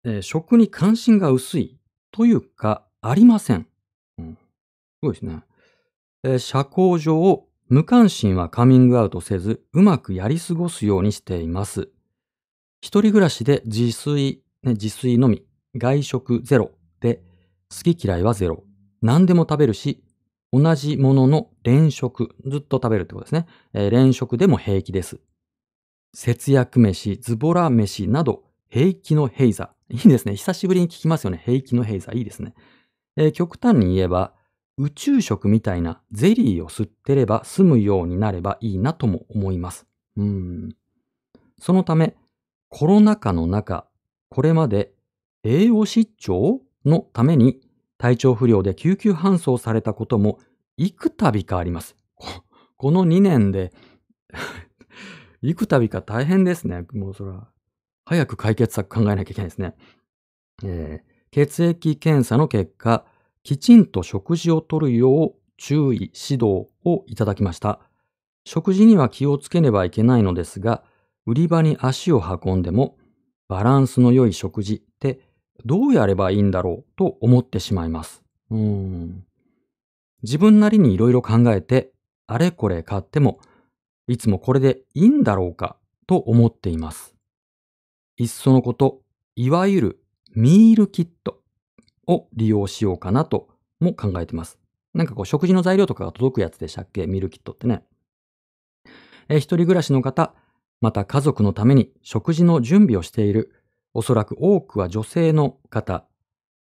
Speaker 1: えー、食に関心が薄いというか、ありません。うん、すごいですね。えー、社交上、無関心はカミングアウトせず、うまくやり過ごすようにしています。一人暮らしで自炊、ね、自炊のみ、外食ゼロで、好き嫌いはゼロ。何でも食べるし、同じものの連食、ずっと食べるってことですね。えー、連食でも平気です。節約飯、ズボラ飯など、平気の平座。いいですね。久しぶりに聞きますよね。平気の平座。いいですね。えー、極端に言えば、宇宙食みたいなゼリーを吸ってれば済むようになればいいなとも思います。うん。そのため、コロナ禍の中、これまで栄養失調のために体調不良で救急搬送されたことも幾度かあります。この2年で 幾度か大変ですね。もうそら、早く解決策考えなきゃいけないですね。えー、血液検査の結果、きちんと食事をとるよう注意、指導をいただきました。食事には気をつけねばいけないのですが、売り場に足を運んでもバランスの良い食事ってどうやればいいんだろうと思ってしまいます。うん。自分なりにいろいろ考えて、あれこれ買っても、いつもこれでいいんだろうかと思っています。いっそのこと、いわゆるミールキットを利用しようかなとも考えています。なんかこう食事の材料とかが届くやつでしたっけ？ミールキットってね。え一人暮らしの方、また家族のために食事の準備をしている、おそらく多くは女性の方、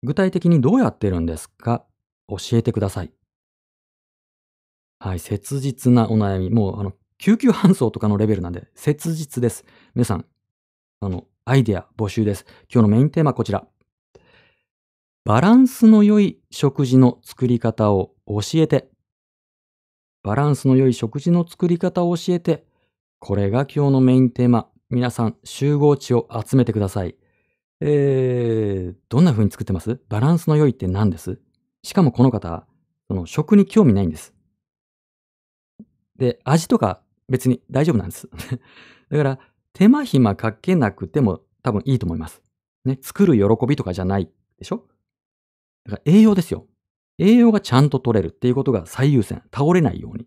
Speaker 1: 具体的にどうやってるんですか？教えてください。はい、切実なお悩み。もう、あの、救急搬送とかのレベルなんで、切実です。皆さん、あの、アイデア募集です。今日のメインテーマはこちら。バランスの良い食事の作り方を教えて。バランスの良い食事の作り方を教えて。これが今日のメインテーマ。皆さん、集合値を集めてください。えー、どんな風に作ってます？バランスの良いって何です？しかもこの方、その食に興味ないんです。で、味とか別に大丈夫なんです。だから、手間暇かけなくても多分いいと思います。ね、作る喜びとかじゃないでしょ？だから栄養ですよ。栄養がちゃんと取れるっていうことが最優先。倒れないように。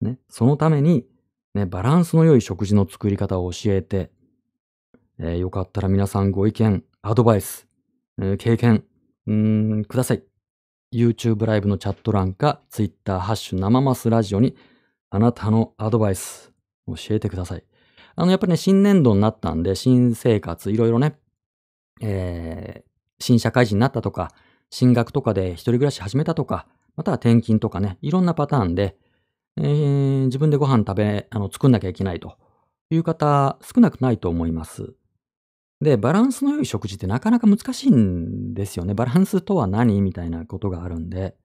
Speaker 1: ね、そのために、ね、バランスの良い食事の作り方を教えて、えー、よかったら皆さんご意見、アドバイス、えー、経験、うん、ください。YouTube ライブのチャット欄か Twitter ハッシュ生マスラジオにあなたのアドバイス教えてください。あの、やっぱりね、新年度になったんで、新生活、いろいろね、えー、新社会人になったとか、進学とかで一人暮らし始めたとか、または転勤とかね、いろんなパターンで、えー、自分でご飯食べ、あの、作んなきゃいけないという方、少なくないと思います。で、バランスの良い食事ってなかなか難しいんですよね。バランスとは何みたいなことがあるんで。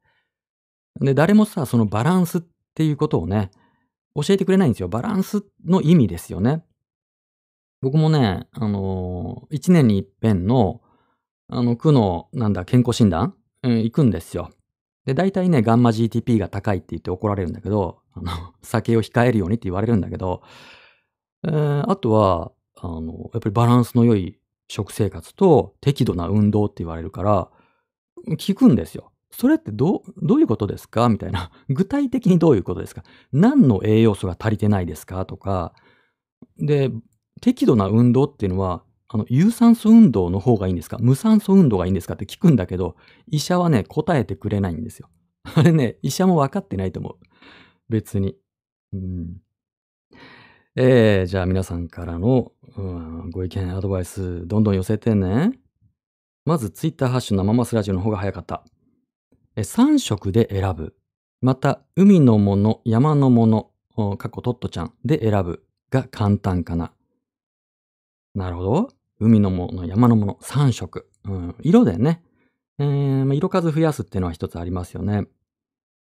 Speaker 1: で、誰もさ、そのバランスっていうことをね、教えてくれないんですよ。バランスの意味ですよね。僕もね、あのー、一年に一遍の、あの、区の、なんだ、健康診断、うん、行くんですよ。で、大体ね、ガンマ GTP が高いって言って怒られるんだけど、あの、酒を控えるようにって言われるんだけど、えー、あとは、あの、やっぱりバランスの良い食生活と適度な運動って言われるから、聞くんですよ。それってどう、どういうことですか？みたいな。具体的にどういうことですか？何の栄養素が足りてないですか？とか。で、適度な運動っていうのは、あの、有酸素運動の方がいいんですか？無酸素運動がいいんですかって聞くんだけど、医者はね、答えてくれないんですよ。あれね、医者も分かってないと思う。別に。うん。えー、じゃあ皆さんからの、うん、ご意見、アドバイス、どんどん寄せてね。まず、ツイッターハッシュ生マスラジオの方が早かった。え3色で選ぶ。また、海のもの、山のもの、過去トットちゃんで選ぶが簡単かな。なるほど。海のもの、山のもの、3色。うん、色でね。えー、色数増やすっていうのは一つありますよね。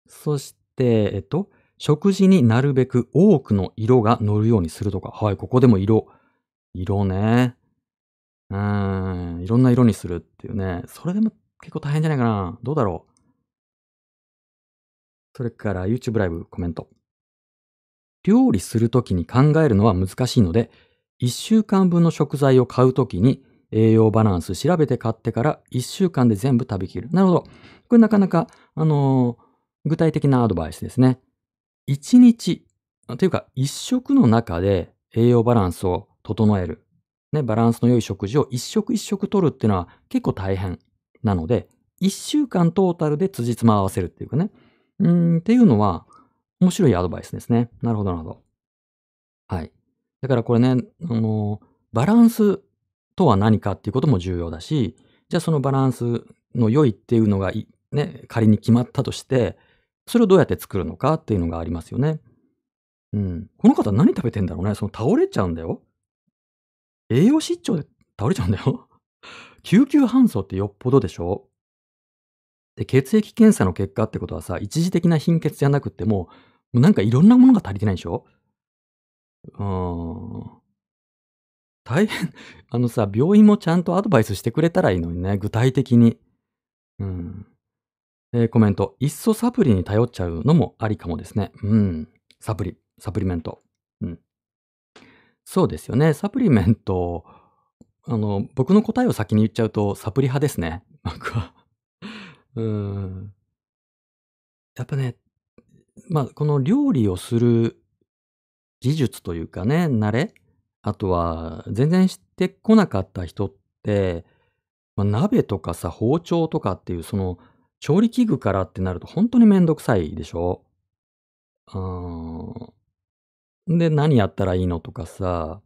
Speaker 1: そして、えっと、食事になるべく多くの色が乗るようにするとか。はい、ここでも色。色ね。うん、いろんな色にするっていうね。それでも結構大変じゃないかな。どうだろう。それから YouTube ライブコメント。料理するときに考えるのは難しいので、1週間分の食材を買うときに栄養バランス調べて買ってから1週間で全部食べきる。なるほど。これなかなか、あのー、具体的なアドバイスですね。1日、というか1食の中で栄養バランスを整える。ね、バランスの良い食事を1食1食取るっていうのは結構大変なので、1週間トータルで辻褄合わせるっていうかね。うん、っていうのは面白いアドバイスですね。なるほど、なるほど。はい。だからこれね、あの、バランスとは何かっていうことも重要だし、じゃあそのバランスの良いっていうのがね、仮に決まったとして、それをどうやって作るのかっていうのがありますよね。うん。この方何食べてんだろうね。その倒れちゃうんだよ。栄養失調で倒れちゃうんだよ。救急搬送ってよっぽどでしょで、血液検査の結果ってことはさ、一時的な貧血じゃなくっても、もうなんかいろんなものが足りてないでしょうーん。大変、あのさ、病院もちゃんとアドバイスしてくれたらいいのにね、具体的に。うん。えー、コメント。いっそサプリに頼っちゃうのもありかもですね。うん。サプリ、サプリメント。うん。そうですよね。サプリメント、あの、僕の答えを先に言っちゃうと、サプリ派ですね。僕は。うん。やっぱね、まあ、この料理をする技術というかね、慣れ、あとは全然してこなかった人って、まあ、鍋とかさ、包丁とかっていうその調理器具からってなると本当にめんどくさいでしょ？うーん。で、何やったらいいのとかさ、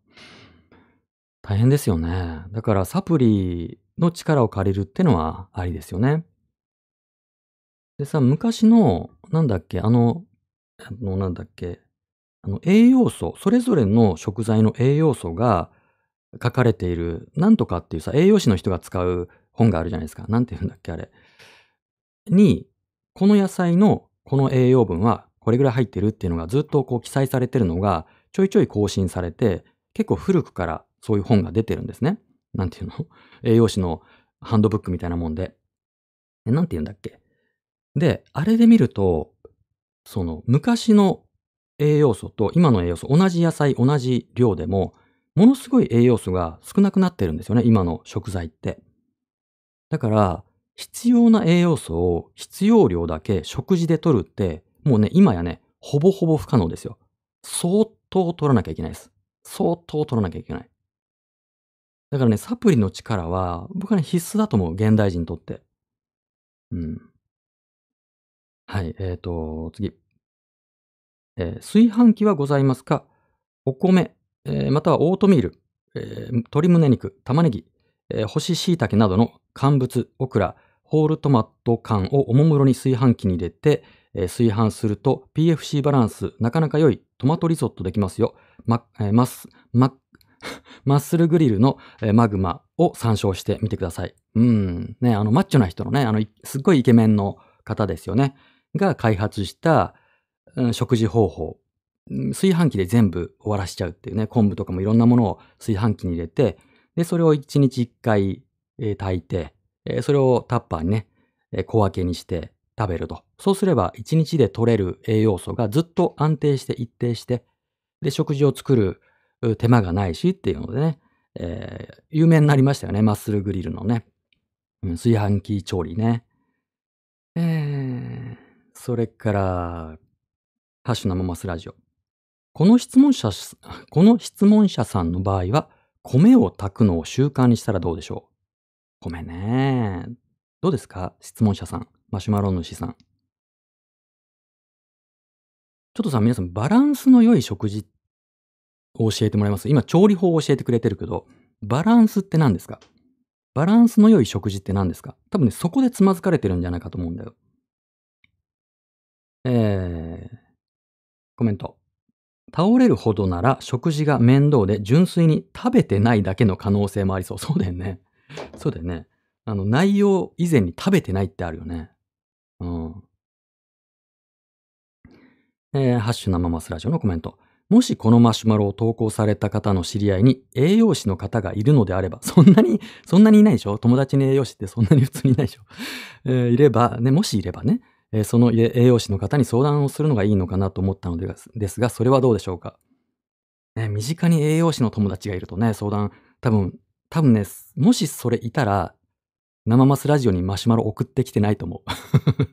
Speaker 1: 大変ですよね。だからサプリの力を借りるってのはありですよね。でさ、昔の、なんだっけ、あの、あの、なんだっけ、あの、栄養素、それぞれの食材の栄養素が書かれている、なんとかっていうさ、栄養士の人が使う本があるじゃないですか。なんて言うんだっけ、あれ。に、この野菜のこの栄養分はこれぐらい入ってるっていうのがずっとこう記載されてるのがちょいちょい更新されて、結構古くからそういう本が出てるんですね。なんていうの？栄養士のハンドブックみたいなもんで。え、なんて言うんだっけ？で、あれで見ると、その昔の栄養素と今の栄養素、同じ野菜、同じ量でも、ものすごい栄養素が少なくなってるんですよね、今の食材って。だから、必要な栄養素を必要量だけ食事で取るって、もうね、今やね、ほぼほぼ不可能ですよ。相当取らなきゃいけないです。相当取らなきゃいけない。だからね、サプリの力は、僕はね、必須だと思う、現代人にとって。うん。はい、えっ、ー、と、次。えー、炊飯器はございますか？お米、えー、またはオートミール、えー、鶏胸肉、玉ねぎ、えー、干し椎茸などの乾物、オクラ、ホールトマト缶をおもむろに炊飯器に入れて、えー、炊飯すると PFC バランスなかなか良いトマトリゾットできますよ。ま、えー、マス、マ、マッスルグリルの、えー、マグマを参照してみてください。うん。ね、あの、マッチョな人のね、あの、すっごいイケメンの方ですよね。が開発した、うん、食事方法。炊飯器で全部終わらしちゃうっていうね、昆布とかもいろんなものを炊飯器に入れて、で、それを1日1回、えー、炊いて、えー、それをタッパーにね、小分けにして食べると。そうすれば1日で取れる栄養素がずっと安定して一定して、で、食事を作る手間がないしっていうのでね、えー、有名になりましたよね。マッスルグリルのね。うん、炊飯器調理ね。えー、それから、ハッシュ生マスラジオ。この質問者、この質問者さんの場合は、米を炊くのを習慣にしたらどうでしょう？米ね。どうですか？質問者さん。マシュマロ主さん。ちょっとさ、皆さん、バランスの良い食事を教えてもらいます？今、調理法を教えてくれてるけど、バランスって何ですか？バランスの良い食事って何ですか？多分ね、そこでつまずかれてるんじゃないかと思うんだよ。えー、コメント。倒れるほどなら食事が面倒で純粋に食べてないだけの可能性もありそう。そうだよね。そうだよね。あの、内容以前に食べてないってあるよね。うん。えー、ハッシュ生マスラジオのコメント。もしこのマシュマロを投稿された方の知り合いに栄養士の方がいるのであれば、そんなに、そんなにいないでしょ？友達に栄養士ってそんなに普通にいないでしょ、えー、いれば、ね、もしいればね、えー、その栄養士の方に相談をするのがいいのかなと思ったのですが、それはどうでしょうか？ね、身近に栄養士の友達がいるとね、相談、多分、多分ね、もしそれいたら、生マスラジオにマシュマロ送ってきてないと思う。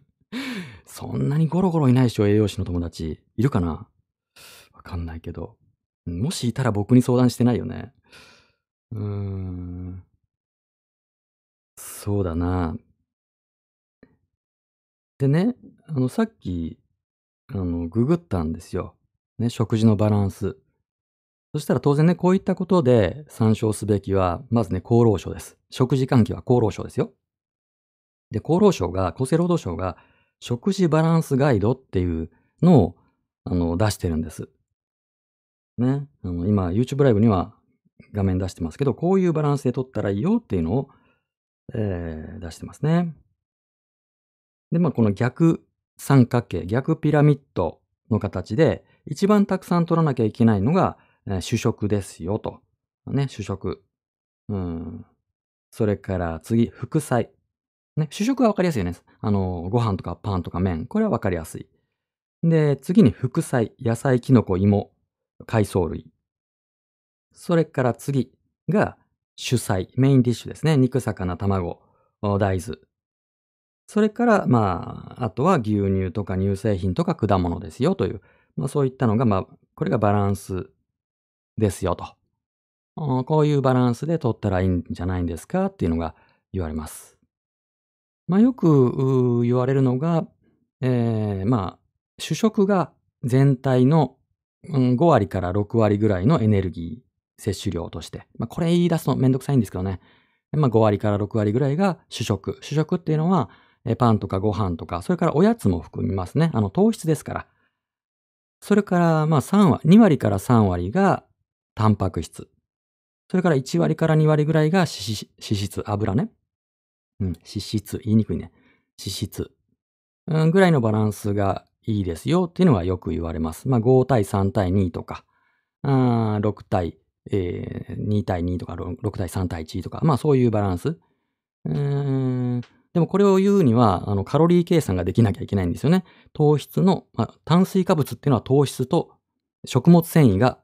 Speaker 1: そんなにゴロゴロいないでしょ、栄養士の友達。いるかな？わかんないけど。もしいたら僕に相談してないよね。うーん。そうだな。でね、あの、さっき、あの、ググったんですよ。ね、食事のバランス。そしたら当然ね、こういったことで参照すべきは、まずね、厚労省です。食事関係は厚労省ですよ。で、厚労省が、厚生労働省が、食事バランスガイドっていうのを、あの、出してるんです。ね。あの、今、YouTube ライブには画面出してますけど、こういうバランスで取ったらいいよっていうのを、えー、出してますね。で、まあ、この逆三角形、逆ピラミッドの形で、一番たくさん取らなきゃいけないのが、主食ですよと。ね、主食。うん。それから次、副菜。ね、主食はわかりやすいよね。あの、ご飯とかパンとか麺。これはわかりやすい。で、次に副菜。野菜、キノコ、芋、海藻類。それから次が主菜。メインディッシュですね。肉、魚、卵、大豆。それから、まあ、あとは牛乳とか乳製品とか果物ですよという、まあそういったのが、まあ、これがバランスですよと。こういうバランスで取ったらいいんじゃないんですかっていうのが言われます。まあよく言われるのが、えー、まあ主食が全体の、5割から6割ぐらいのエネルギー摂取量として。まあ、これ言い出すのめんどくさいんですけどね。まあ、5割から6割ぐらいが主食。主食っていうのは、パンとかご飯とか、それからおやつも含みますね。あの、糖質ですから。それから、まあ3割、2割から3割がタンパク質。それから1割から2割ぐらいが脂質、油ね。うん、脂質、言いにくいね。脂質。うん、ぐらいのバランスがいいですよっていうのはよく言われます。まあ5対3対2とか、あ6対、えー、2対2とか 6, 対3対1とか、まあそういうバランス。うんでもこれを言うには、あの、カロリー計算ができなきゃいけないんですよね。糖質の、まあ、炭水化物っていうのは糖質と食物繊維が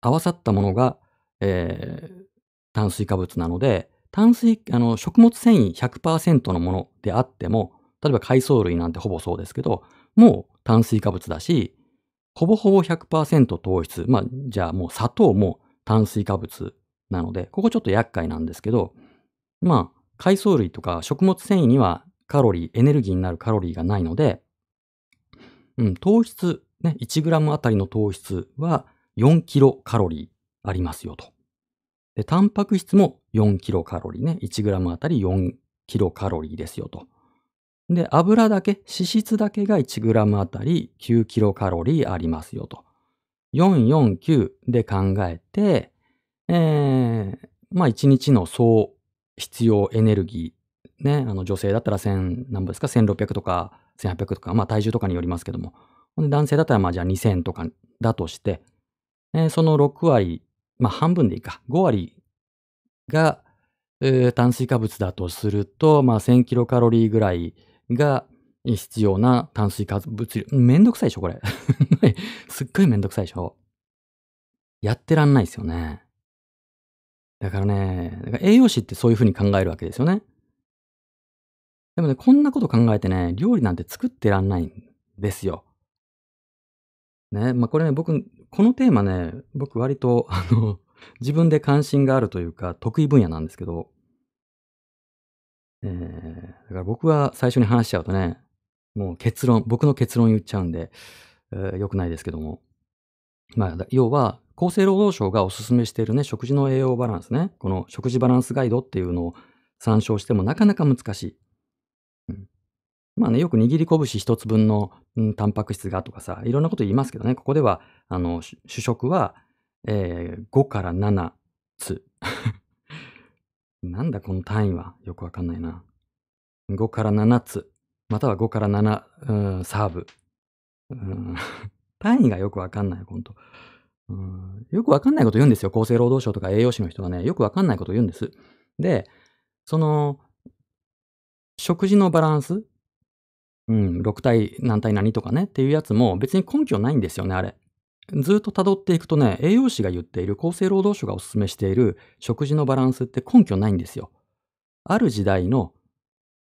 Speaker 1: 合わさったものが、えー、炭水化物なので、炭水、あの、食物繊維100%のものであっても、例えば海藻類なんてほぼそうですけど、もう炭水化物だし、ほぼほぼ100%糖質。まあ、じゃあもう砂糖も炭水化物なので、ここちょっと厄介なんですけど、まあ、海藻類とか食物繊維にはカロリー、エネルギーになるカロリーがないので、うん、糖質、ね、1g あたりの糖質は4キロカロリーありますよと。で、タンパク質も4キロカロリーね、1g あたり4キロカロリーですよと。で、油だけ、脂質だけが 1g あたり9キロカロリーありますよと。449で考えて、えー、まあ1日の総必要エネルギー、ね、あの女性だったら1000、何ぼですか、1600とか1800とか、まあ体重とかによりますけども、男性だったらまあじゃあ2000とかだとして、えー、その6割、まあ半分でいいか、5割が、えー、炭水化物だとすると、まあ1000キロカロリーぐらいが必要な炭水化物量。めんどくさいでしょ、これ。すっごいめんどくさいでしょ。やってらんないですよね。だからね、ら栄養士ってそういうふうに考えるわけですよね。でもね、こんなこと考えてね、料理なんて作ってらんないんですよ。ね、まあこれね、僕、このテーマね、僕割と、あの、自分で関心があるというか、得意分野なんですけど、えー、だから僕は最初に話しちゃうとね、もう結論、僕の結論言っちゃうんで、えー、良くないですけども。まあ、要は、厚生労働省がお勧めしているね、食事の栄養バランスね、この食事バランスガイドっていうのを参照してもなかなか難しい。まあね、よく握り拳一つ分の、うん、タンパク質がとかさ、いろんなこと言いますけどね、ここでは、あの、主食は、えー、5から7つ。なんだこの単位はよくわかんないな。5から7つ。または5から7、うん、サーブ。うん、単位がよくわかんない、ほんと。よくわかんないこと言うんですよ。厚生労働省とか栄養士の人がね、よくわかんないこと言うんです。で、その、食事のバランス、うん、6対何対何とかねっていうやつも別に根拠ないんですよね、あれ。ずっと辿っていくとね、栄養士が言っている、厚生労働省がお勧めしている食事のバランスって根拠ないんですよ。ある時代の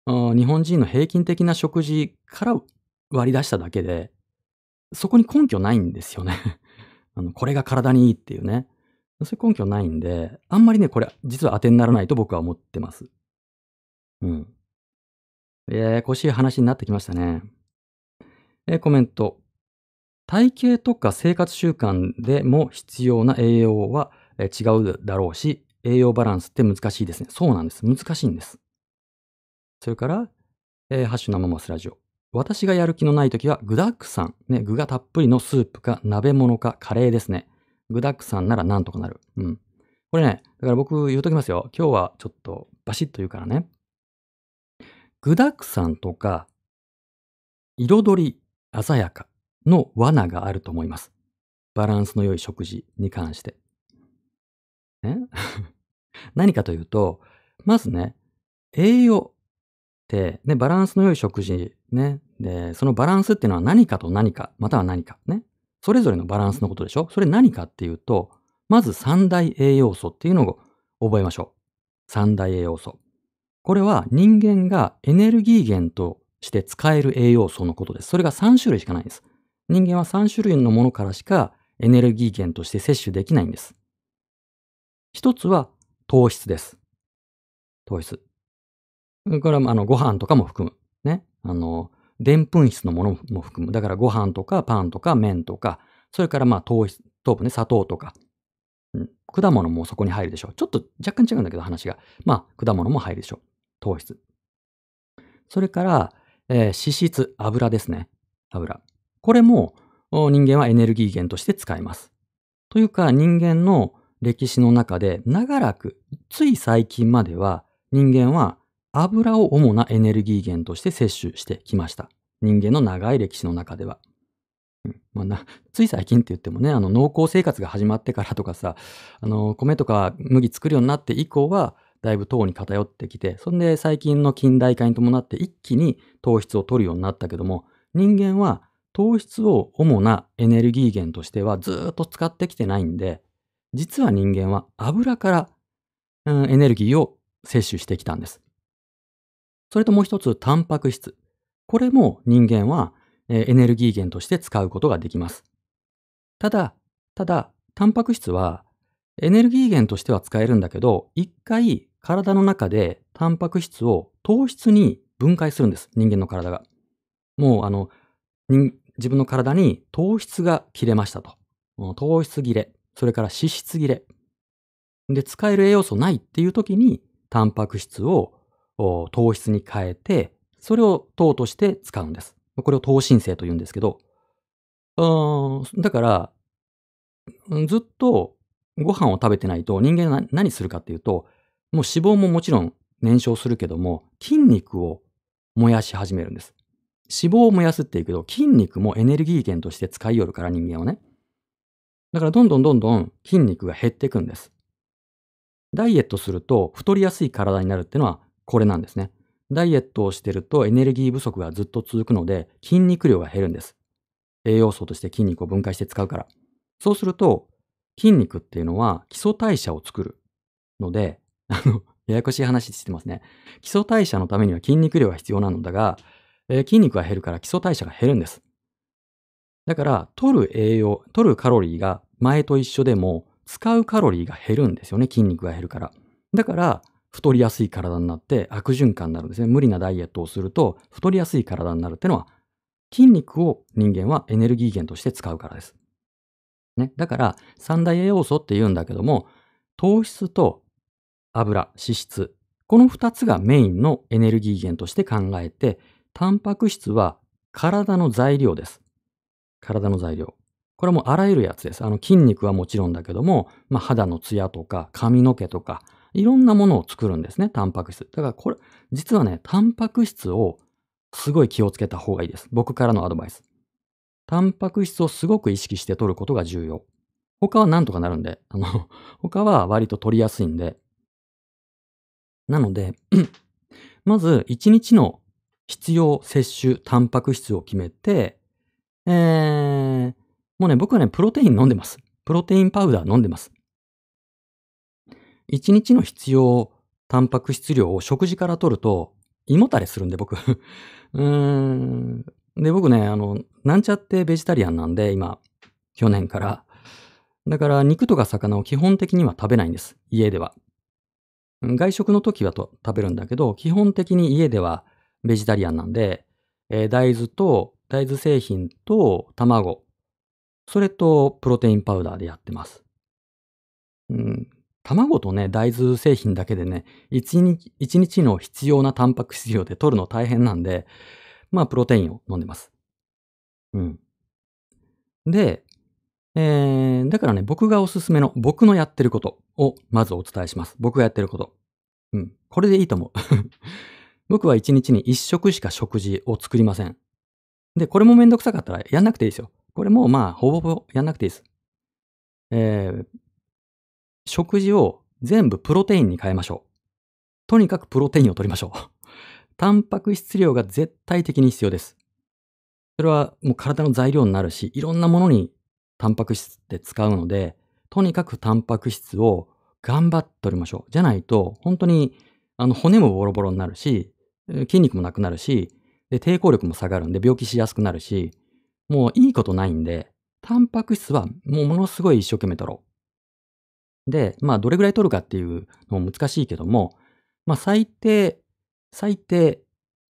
Speaker 1: 日本人の平均的な食事から割り出しただけで、そこに根拠ないんですよね あの、これが体にいいっていうね。そういう根拠ないんで、あんまりね、これ、実は当てにならないと僕は思ってます。うん。ややこしい話になってきましたね。えコメント。体型とか生活習慣でも必要な栄養は違うだろうし、栄養バランスって難しいですね。そうなんです。難しいんです。それから、えー、ハッシュ生マスラジオ。私がやる気のない時は具沢山、ね、具がたっぷりのスープか鍋物かカレーですね。具沢山ならなんとかなる。うん。これね、だから僕言うときますよ。今日はちょっとバシッと言うからね。具沢山とか、彩り鮮やかの罠があると思います。バランスの良い食事に関して。ね？何かというと、まずね、栄養ってね、バランスの良い食事ね。で、そのバランスっていうのは何かと何か、または何か。ね。それぞれのバランスのことでしょ？それ何かっていうと、まず三大栄養素っていうのを覚えましょう。三大栄養素。これは人間がエネルギー源として使える栄養素のことです。それが3種類しかないんです。人間は3種類のものからしかエネルギー源として摂取できないんです。一つは糖質です。糖質。これはあのご飯とかも含む。ね。あの、でんぷん質のものも含む。だからご飯とかパンとか麺とか、それからまあ糖質、糖分ね、砂糖とか、うん、果物もそこに入るでしょう。ちょっと若干違うんだけど話が。まあ果物も入るでしょう。糖質。それから、えー、脂質、油ですね。油。これも人間はエネルギー源として使います。というか人間の歴史の中で長らく、つい最近までは人間は油を主なエネルギー源として摂取してきました。人間の長い歴史の中では。うんまあ、なつい最近って言ってもね、あの農耕生活が始まってからとかさ、あの米とか麦作るようになって以降は、だいぶ糖に偏ってきて、そんで最近の近代化に伴って一気に糖質を取るようになったけども、人間は糖質を主なエネルギー源としてはずっと使ってきてないんで、実は人間は油から、うん、エネルギーを摂取してきたんです。それともう一つ、タンパク質。これも人間はエネルギー源として使うことができます。ただ、ただ、タンパク質はエネルギー源としては使えるんだけど、一回体の中でタンパク質を糖質に分解するんです。人間の体が。もうあの、自分の体に糖質が切れましたと。糖質切れ。それから脂質切れ。で、使える栄養素ないっていう時に、タンパク質を糖質に変えて、それを糖として使うんです。これを糖申請と言うんですけど、だから、ずっとご飯を食べてないと人間が何するかっていうと、もう脂肪ももちろん燃焼するけども、筋肉を燃やし始めるんです。脂肪を燃やすって言うけど、筋肉もエネルギー源として使いよるから人間はね。だからどんどんどんどん筋肉が減っていくんです。ダイエットすると太りやすい体になるっていうのはこれなんですね。ダイエットをしてるとエネルギー不足がずっと続くので筋肉量が減るんです。栄養素として筋肉を分解して使うから。そうすると筋肉っていうのは基礎代謝を作るので、あの、ややこしい話してますね。基礎代謝のためには筋肉量が必要なのだが、えー、筋肉が減るから基礎代謝が減るんです。だから、取る栄養、取るカロリーが前と一緒でも、使うカロリーが減るんですよね。筋肉が減るから。だから、太りやすい体になって悪循環になるんですね。無理なダイエットをすると、太りやすい体になるってのは、筋肉を人間はエネルギー源として使うからです。ね。だから、三大栄養素って言うんだけども、糖質と油、脂質、この二つがメインのエネルギー源として考えて、タンパク質は体の材料です。体の材料。これもあらゆるやつです。あの筋肉はもちろんだけども、まあ、肌のツヤとか髪の毛とか、いろんなものを作るんですね、タンパク質。だからこれ、実はね、タンパク質をすごい気をつけた方がいいです。僕からのアドバイス。タンパク質をすごく意識して取ることが重要。他はなんとかなるんで、あの、他は割と取りやすいんで。なので、まず1日の必要摂取タンパク質を決めて、えー、もうね、僕はね、プロテイン飲んでます。プロテインパウダー飲んでます。1日の必要タンパク質量を食事から取ると、胃もたれするんで、僕。うーん。で、僕ね、あの、なんちゃってベジタリアンなんで、今、去年から。だから、肉とか魚を基本的には食べないんです。家では。外食の時はと食べるんだけど、基本的に家ではベジタリアンなんで、えー、大豆と、大豆製品と卵、それとプロテインパウダーでやってます。うん、卵とね、大豆製品だけでね、1日 ,1 日の必要なタンパク質量で取るの大変なんで、まあ、プロテインを飲んでます。うん。で、えー、だからね、僕がおすすめの、僕のやってることをまずお伝えします。僕がやってること。うん。これでいいと思う。僕は1日に1食しか食事を作りません。で、これもめんどくさかったらやんなくていいですよ。これもまあ、ほぼほぼやんなくていいです。えー、食事を全部プロテインに変えましょう。とにかくプロテインを取りましょう。タンパク質量が絶対的に必要です。それはもう体の材料になるし、いろんなものにタンパク質って使うので、とにかくタンパク質を頑張って取りましょう。じゃないと、本当にあの骨もボロボロになるし、筋肉もなくなるし、で抵抗力も下がるんで病気しやすくなるし、もういいことないんで、タンパク質はもうものすごい一生懸命取ろう。で、まあどれぐらい取るかっていうのも難しいけども、まあ最低、最低、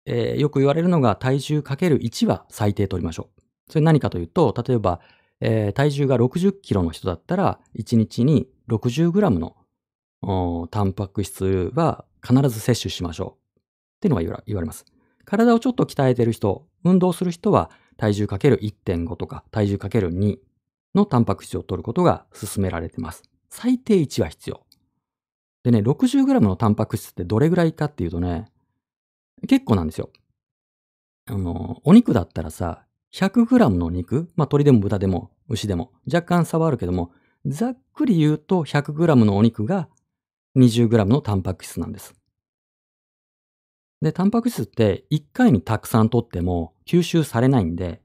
Speaker 1: えー、よく言われるのが体重かける1は最低取りましょう。それ何かというと、例えばえー体重が60キロの人だったら、1日に60グラムのタンパク質は必ず摂取しましょう。っていうのが言われます。体をちょっと鍛えてる人、運動する人は体重かける1.5とか体重かける2のタンパク質を取ることが勧められてます。最低1は必要。でね、60g のタンパク質ってどれぐらいかっていうとね、結構なんですよ。あの、お肉だったらさ、100g の肉、まあ鳥でも豚でも牛でも若干差はあるけども、ざっくり言うと 100g のお肉が 20g のタンパク質なんです。で、タンパク質って1回にたくさん取っても吸収されないんで、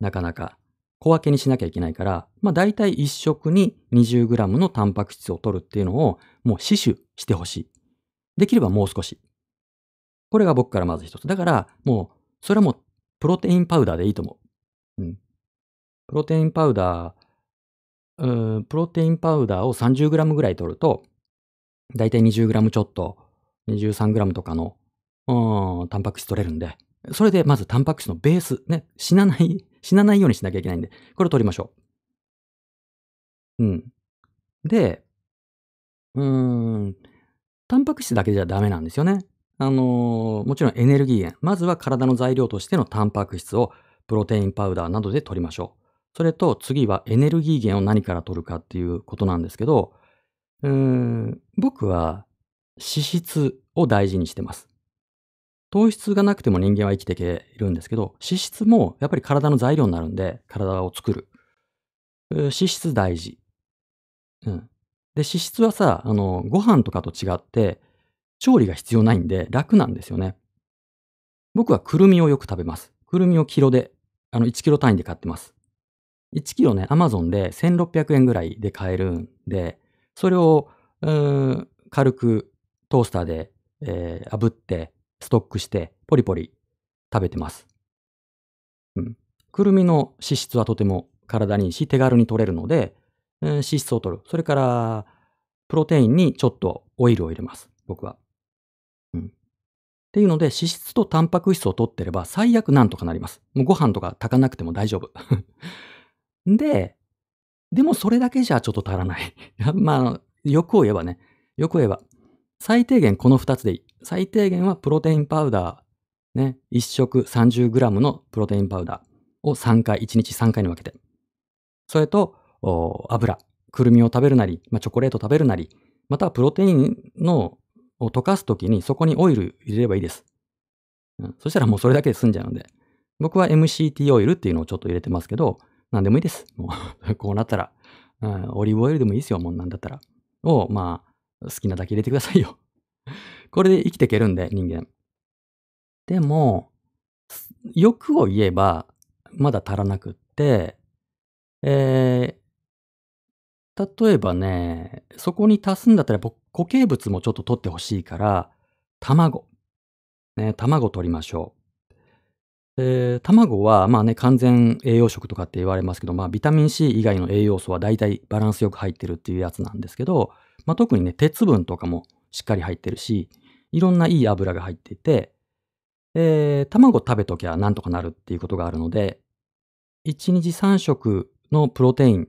Speaker 1: なかなか小分けにしなきゃいけないから、まあ大体1食に 20g のタンパク質を取るっていうのをもう死守してほしい。できればもう少し。これが僕からまず一つ。だからもう、それはもうプロテインパウダーでいいと思う。うん。プロテインパウダー、うーんプロテインパウダーを 30g ぐらい取ると、だいたい 20g ちょっと、23g とかのうん、タンパク質取れるんで、それでまずタンパク質のベース、ね、死なない、死なないようにしなきゃいけないんで、これを取りましょう。うん。で、うーん、タンパク質だけじゃダメなんですよね。あのーもちろんエネルギー源。まずは体の材料としてのタンパク質をプロテインパウダーなどで取りましょう。それと次はエネルギー源を何から取るかっていうことなんですけど、うーん、僕は脂質を大事にしてます。糖質がなくても人間は生きていけるんですけど、脂質もやっぱり体の材料になるんで、体を作る。脂質大事。うん。で、脂質はさ、あの、ご飯とかと違って、調理が必要ないんで楽なんですよね。僕はくるみをよく食べます。くるみをキロで、あの、1キロ単位で買ってます。1キロね、アマゾンで1600円ぐらいで買えるんで、それを、うん、軽くトースターで、えー炙って、ストックして、ポリポリ食べてます。うん。くるみの脂質はとても体にいいし、手軽に取れるので、うん脂質を取る。それから、プロテインにちょっとオイルを入れます。僕は。っていうので、脂質とタンパク質を取ってれば、最悪なんとかなります。もうご飯とか炊かなくても大丈夫。で、でもそれだけじゃちょっと足らない。まあ、欲を言えばね、欲を言えば、最低限この2つでいい。最低限はプロテインパウダー、ね、1食 30g のプロテインパウダーを3回、1日3回に分けて。それと、油、くるみを食べるなり、まあ、チョコレート食べるなり、またはプロテインのを溶かすときにそこにオイル入れればいいです。うんそしたらもうそれだけで済んじゃうんで。僕は MCT オイルっていうのをちょっと入れてますけど、なんでもいいです。もう こうなったら、うん、オリーブオイルでもいいですよ、もうなんだったら。を、まあ、好きなだけ入れてくださいよ。これで生きていけるんで、人間。でも、欲を言えば、まだ足らなくって、えー例えばね、そこに足すんだったら、僕固形物もちょっと取ってほしいから、卵。ね、卵取りましょう。えー卵は、まあね、完全栄養食とかって言われますけど、まあ、ビタミン C 以外の栄養素は大体バランスよく入ってるっていうやつなんですけど、まあ、特にね、鉄分とかもしっかり入ってるし、いろんないい油が入っていて、えー卵食べときゃなんとかなるっていうことがあるので、1日3食のプロテイン、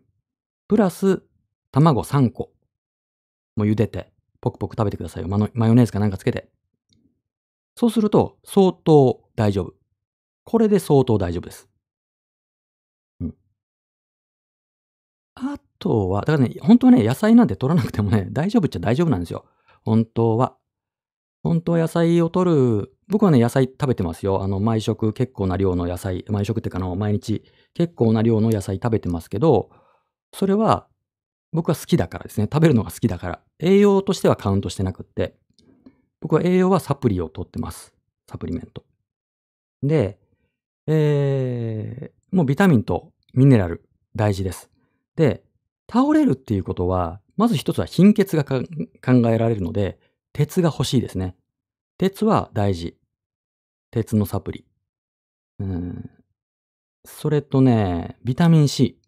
Speaker 1: プラス卵3個も茹でて、ポクポク食べてくださいよ。マヨネーズかなんかつけて。そうすると、相当大丈夫。これで相当大丈夫です。うん。あとは、だからね、本当はね、野菜なんて取らなくてもね、大丈夫っちゃ大丈夫なんですよ。本当は。本当は野菜を取る、僕はね、野菜食べてますよ。あの、毎食結構な量の野菜、毎食っていうかの、毎日結構な量の野菜食べてますけど、それは僕は好きだからですね。食べるのが好きだから。栄養としてはカウントしてなくって。僕は栄養はサプリを取ってます。サプリメント。で、えー、もうビタミンとミネラル大事です。で、倒れるっていうことは、まず一つは貧血が考えられるので、鉄が欲しいですね。鉄は大事。鉄のサプリ。うん。それとね、ビタミン C。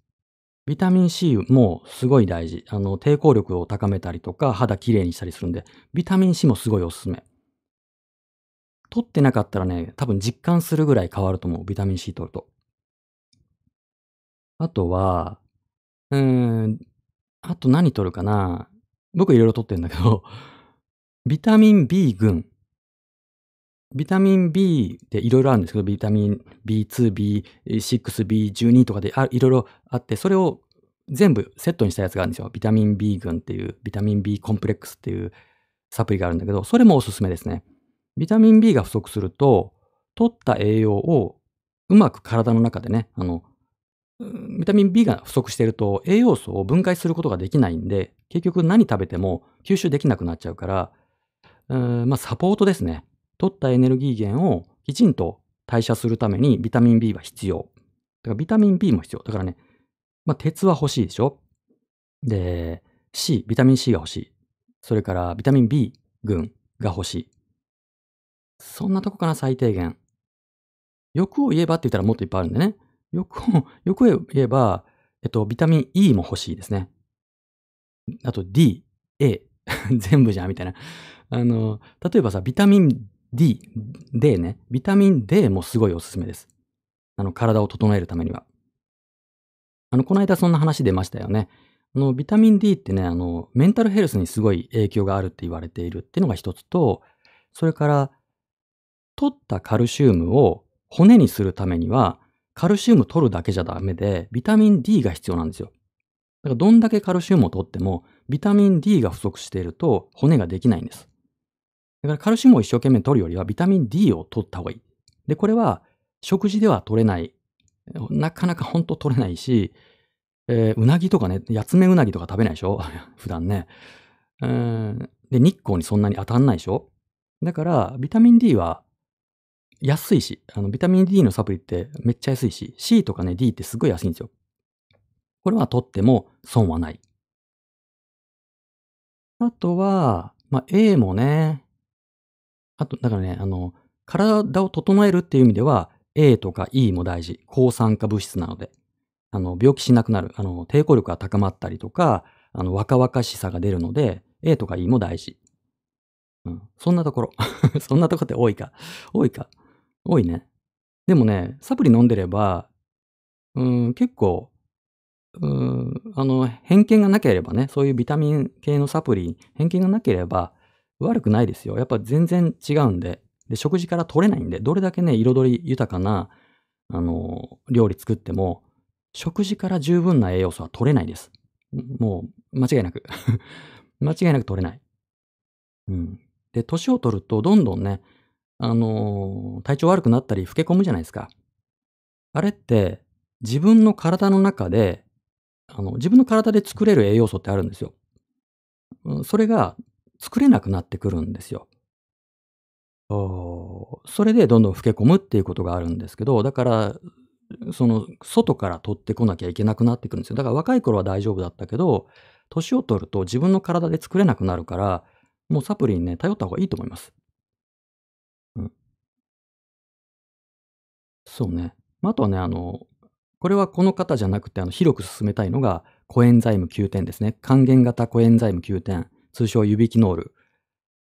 Speaker 1: ビタミン C もすごい大事。あの、抵抗力を高めたりとか、肌きれいにしたりするんで、ビタミン C もすごいおすすめ。取ってなかったらね、多分実感するぐらい変わると思う。ビタミン C 取ると。あとは、うーん、あと何取るかな。僕いろいろ取ってんだけど、ビタミン B 群。ビタミン B っていろいろあるんですけど、ビタミン B2、B6、B12 とかでいろいろあって、それを全部セットにしたやつがあるんですよ。ビタミン B 群っていう、ビタミン B コンプレックスっていうサプリがあるんだけど、それもおすすめですね。ビタミン B が不足すると、取った栄養をうまく体の中でね、あの、ビタミン B が不足していると栄養素を分解することができないんで、結局何食べても吸収できなくなっちゃうから、うまあ、サポートですね。取ったエネルギー源をきちんと代謝するためにビタミン B は必要。だからビタミン B も必要。だからね、まあ、鉄は欲しいでしょ？で、C、ビタミン C が欲しい。それからビタミン B 群が欲しい。そんなとこかな、最低限。欲を言えばって言ったらもっといっぱいあるんでね。欲を、欲を言えば、えっと、ビタミン E も欲しいですね。あと D、A、全部じゃん、みたいな。あの、例えばさ、ビタミン D、D ね。ビタミン D もすごいおすすめです。あの、体を整えるためには。あの、この間そんな話出ましたよね。あの、ビタミン D ってね、あの、メンタルヘルスにすごい影響があるって言われているっていうのが一つと、それから、取ったカルシウムを骨にするためには、カルシウム取るだけじゃダメで、ビタミン D が必要なんですよ。だからどんだけカルシウムを取っても、ビタミン D が不足していると骨ができないんです。だからカルシウムを一生懸命取るよりはビタミン D を取った方がいい。で、これは食事では取れない。なかなかほんと取れないし、えー、うなぎとかね、やつめうなぎとか食べないでしょ？普段ね。うんで、日光にそんなに当たんないでしょ？だから、ビタミン D は安いし、あの、ビタミン D のサプリってめっちゃ安いし、C とかね、D ってすごい安いんですよ。これは取っても損はない。あとは、まあ、A もね、あと、だからね、あの、体を整えるっていう意味では、A とか E も大事。抗酸化物質なので。あの、病気しなくなる。あの、抵抗力が高まったりとか、あの、若々しさが出るので、A とか E も大事。うん。そんなところ。そんなとこって多いか。多いか。多いね。でもね、サプリ飲んでれば、うん、結構、うん、あの、偏見がなければね、そういうビタミン系のサプリ、偏見がなければ悪くないですよ。やっぱ全然違うんで。で、食事から取れないんで、どれだけね、彩り豊かな、あの、料理作っても、食事から十分な栄養素は取れないです。もう、間違いなく 間違いなく取れない。うん。で、年を取ると、どんどんね、あの、体調悪くなったり、老け込むじゃないですか。あれって、自分の体の中で、あの、自分の体で作れる栄養素ってあるんですよ。それが作れなくなってくるんですよ。それでどんどん老け込むっていうことがあるんですけど、だから、その、外から取ってこなきゃいけなくなってくるんですよ。だから若い頃は大丈夫だったけど、年を取ると自分の体で作れなくなるから、もうサプリにね、頼った方がいいと思います。うん。そうね。まあ、あとはね、あの、これはこの方じゃなくて、あの、広く進めたいのが、コエンザイム9点ですね。還元型コエンザイム9点、通称ユビキノール。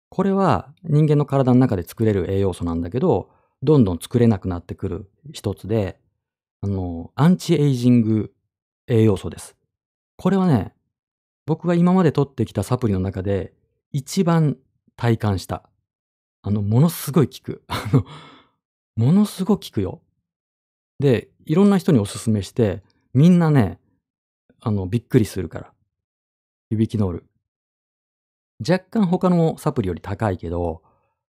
Speaker 1: これは人間の体の中で作れる栄養素なんだけど、どんどん作れなくなってくる一つで、あの、アンチエイジング栄養素です。これはね、僕が今まで取ってきたサプリの中で一番体感した。あの、ものすごい効く。あの、ものすごく効くよ。で、いろんな人におすすめして、みんなね、あの、びっくりするから。いびきノール。若干他のサプリより高いけど、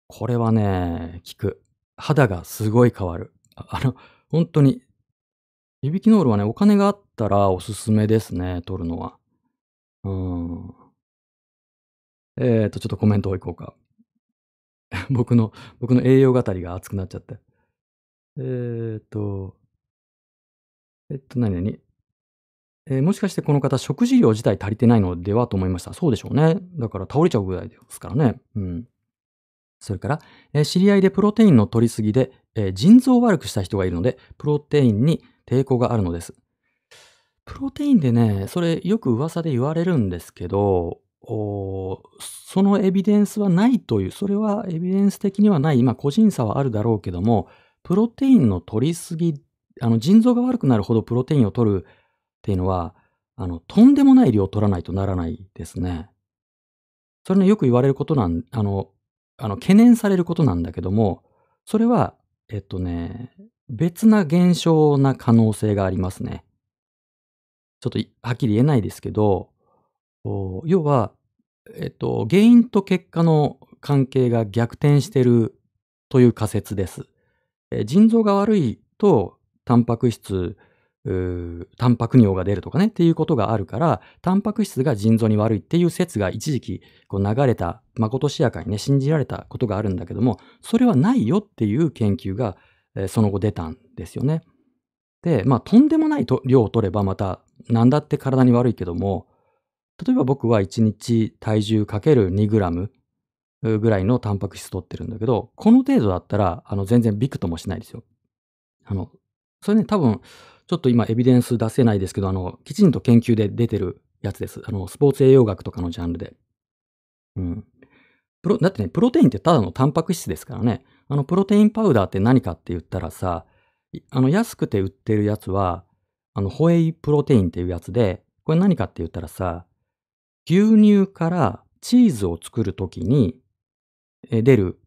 Speaker 1: これはね、効く。肌がすごい変わる。あ の、本当に。いびきノールはね、お金があったらおすすめですね、取るのは。うん。えっと、ちょっとコメントをいこうか。僕の、僕の栄養語りが熱くなっちゃって。えっと、えっと、何々えー、もしかしてこの方、食事量自体足りてないのではと思いました。そうでしょうね。だから倒れちゃうぐらいですからね。うん。それから、えー、知り合いでプロテインの取りすぎで、えー、腎臓を悪くした人がいるので、プロテインに抵抗があるのです。プロテインでね、それよく噂で言われるんですけど、そのエビデンスはないという、それはエビデンス的にはない、まあ個人差はあるだろうけども、プロテインの取りすぎあの、腎臓が悪くなるほどプロテインを取るっていうのは、あの、とんでもない量を取らないとならないですね。それね、よく言われることなんあの、あの、懸念されることなんだけども、それは、えっとね、別な現象な可能性がありますね。ちょっとはっきり言えないですけど、要は、えっと、原因と結果の関係が逆転してるという仮説です。え腎臓が悪いと、タンパク質、タンパク尿が出るとかねっていうことがあるから、タンパク質が腎臓に悪いっていう説が一時期こう流れた、まことしやかにね、信じられたことがあるんだけども、それはないよっていう研究が、えその後出たんですよね。で、まあ、とんでもない量を取ればまた、何だって体に悪いけども、例えば僕は1日体重かける2グラムぐらいのタンパク質取ってるんだけど、この程度だったら、あの、全然ビクともしないですよ。あの、それね、多分、ちょっと今エビデンス出せないですけど、あの、きちんと研究で出てるやつです。あの、スポーツ栄養学とかのジャンルで。うん。プロ、だってね、プロテインってただのタンパク質ですからね。あの、プロテインパウダーって何かって言ったらさ、あの、安くて売ってるやつは、あの、ホエイプロテインっていうやつで、これ何かって言ったらさ、牛乳からチーズを作るときに出る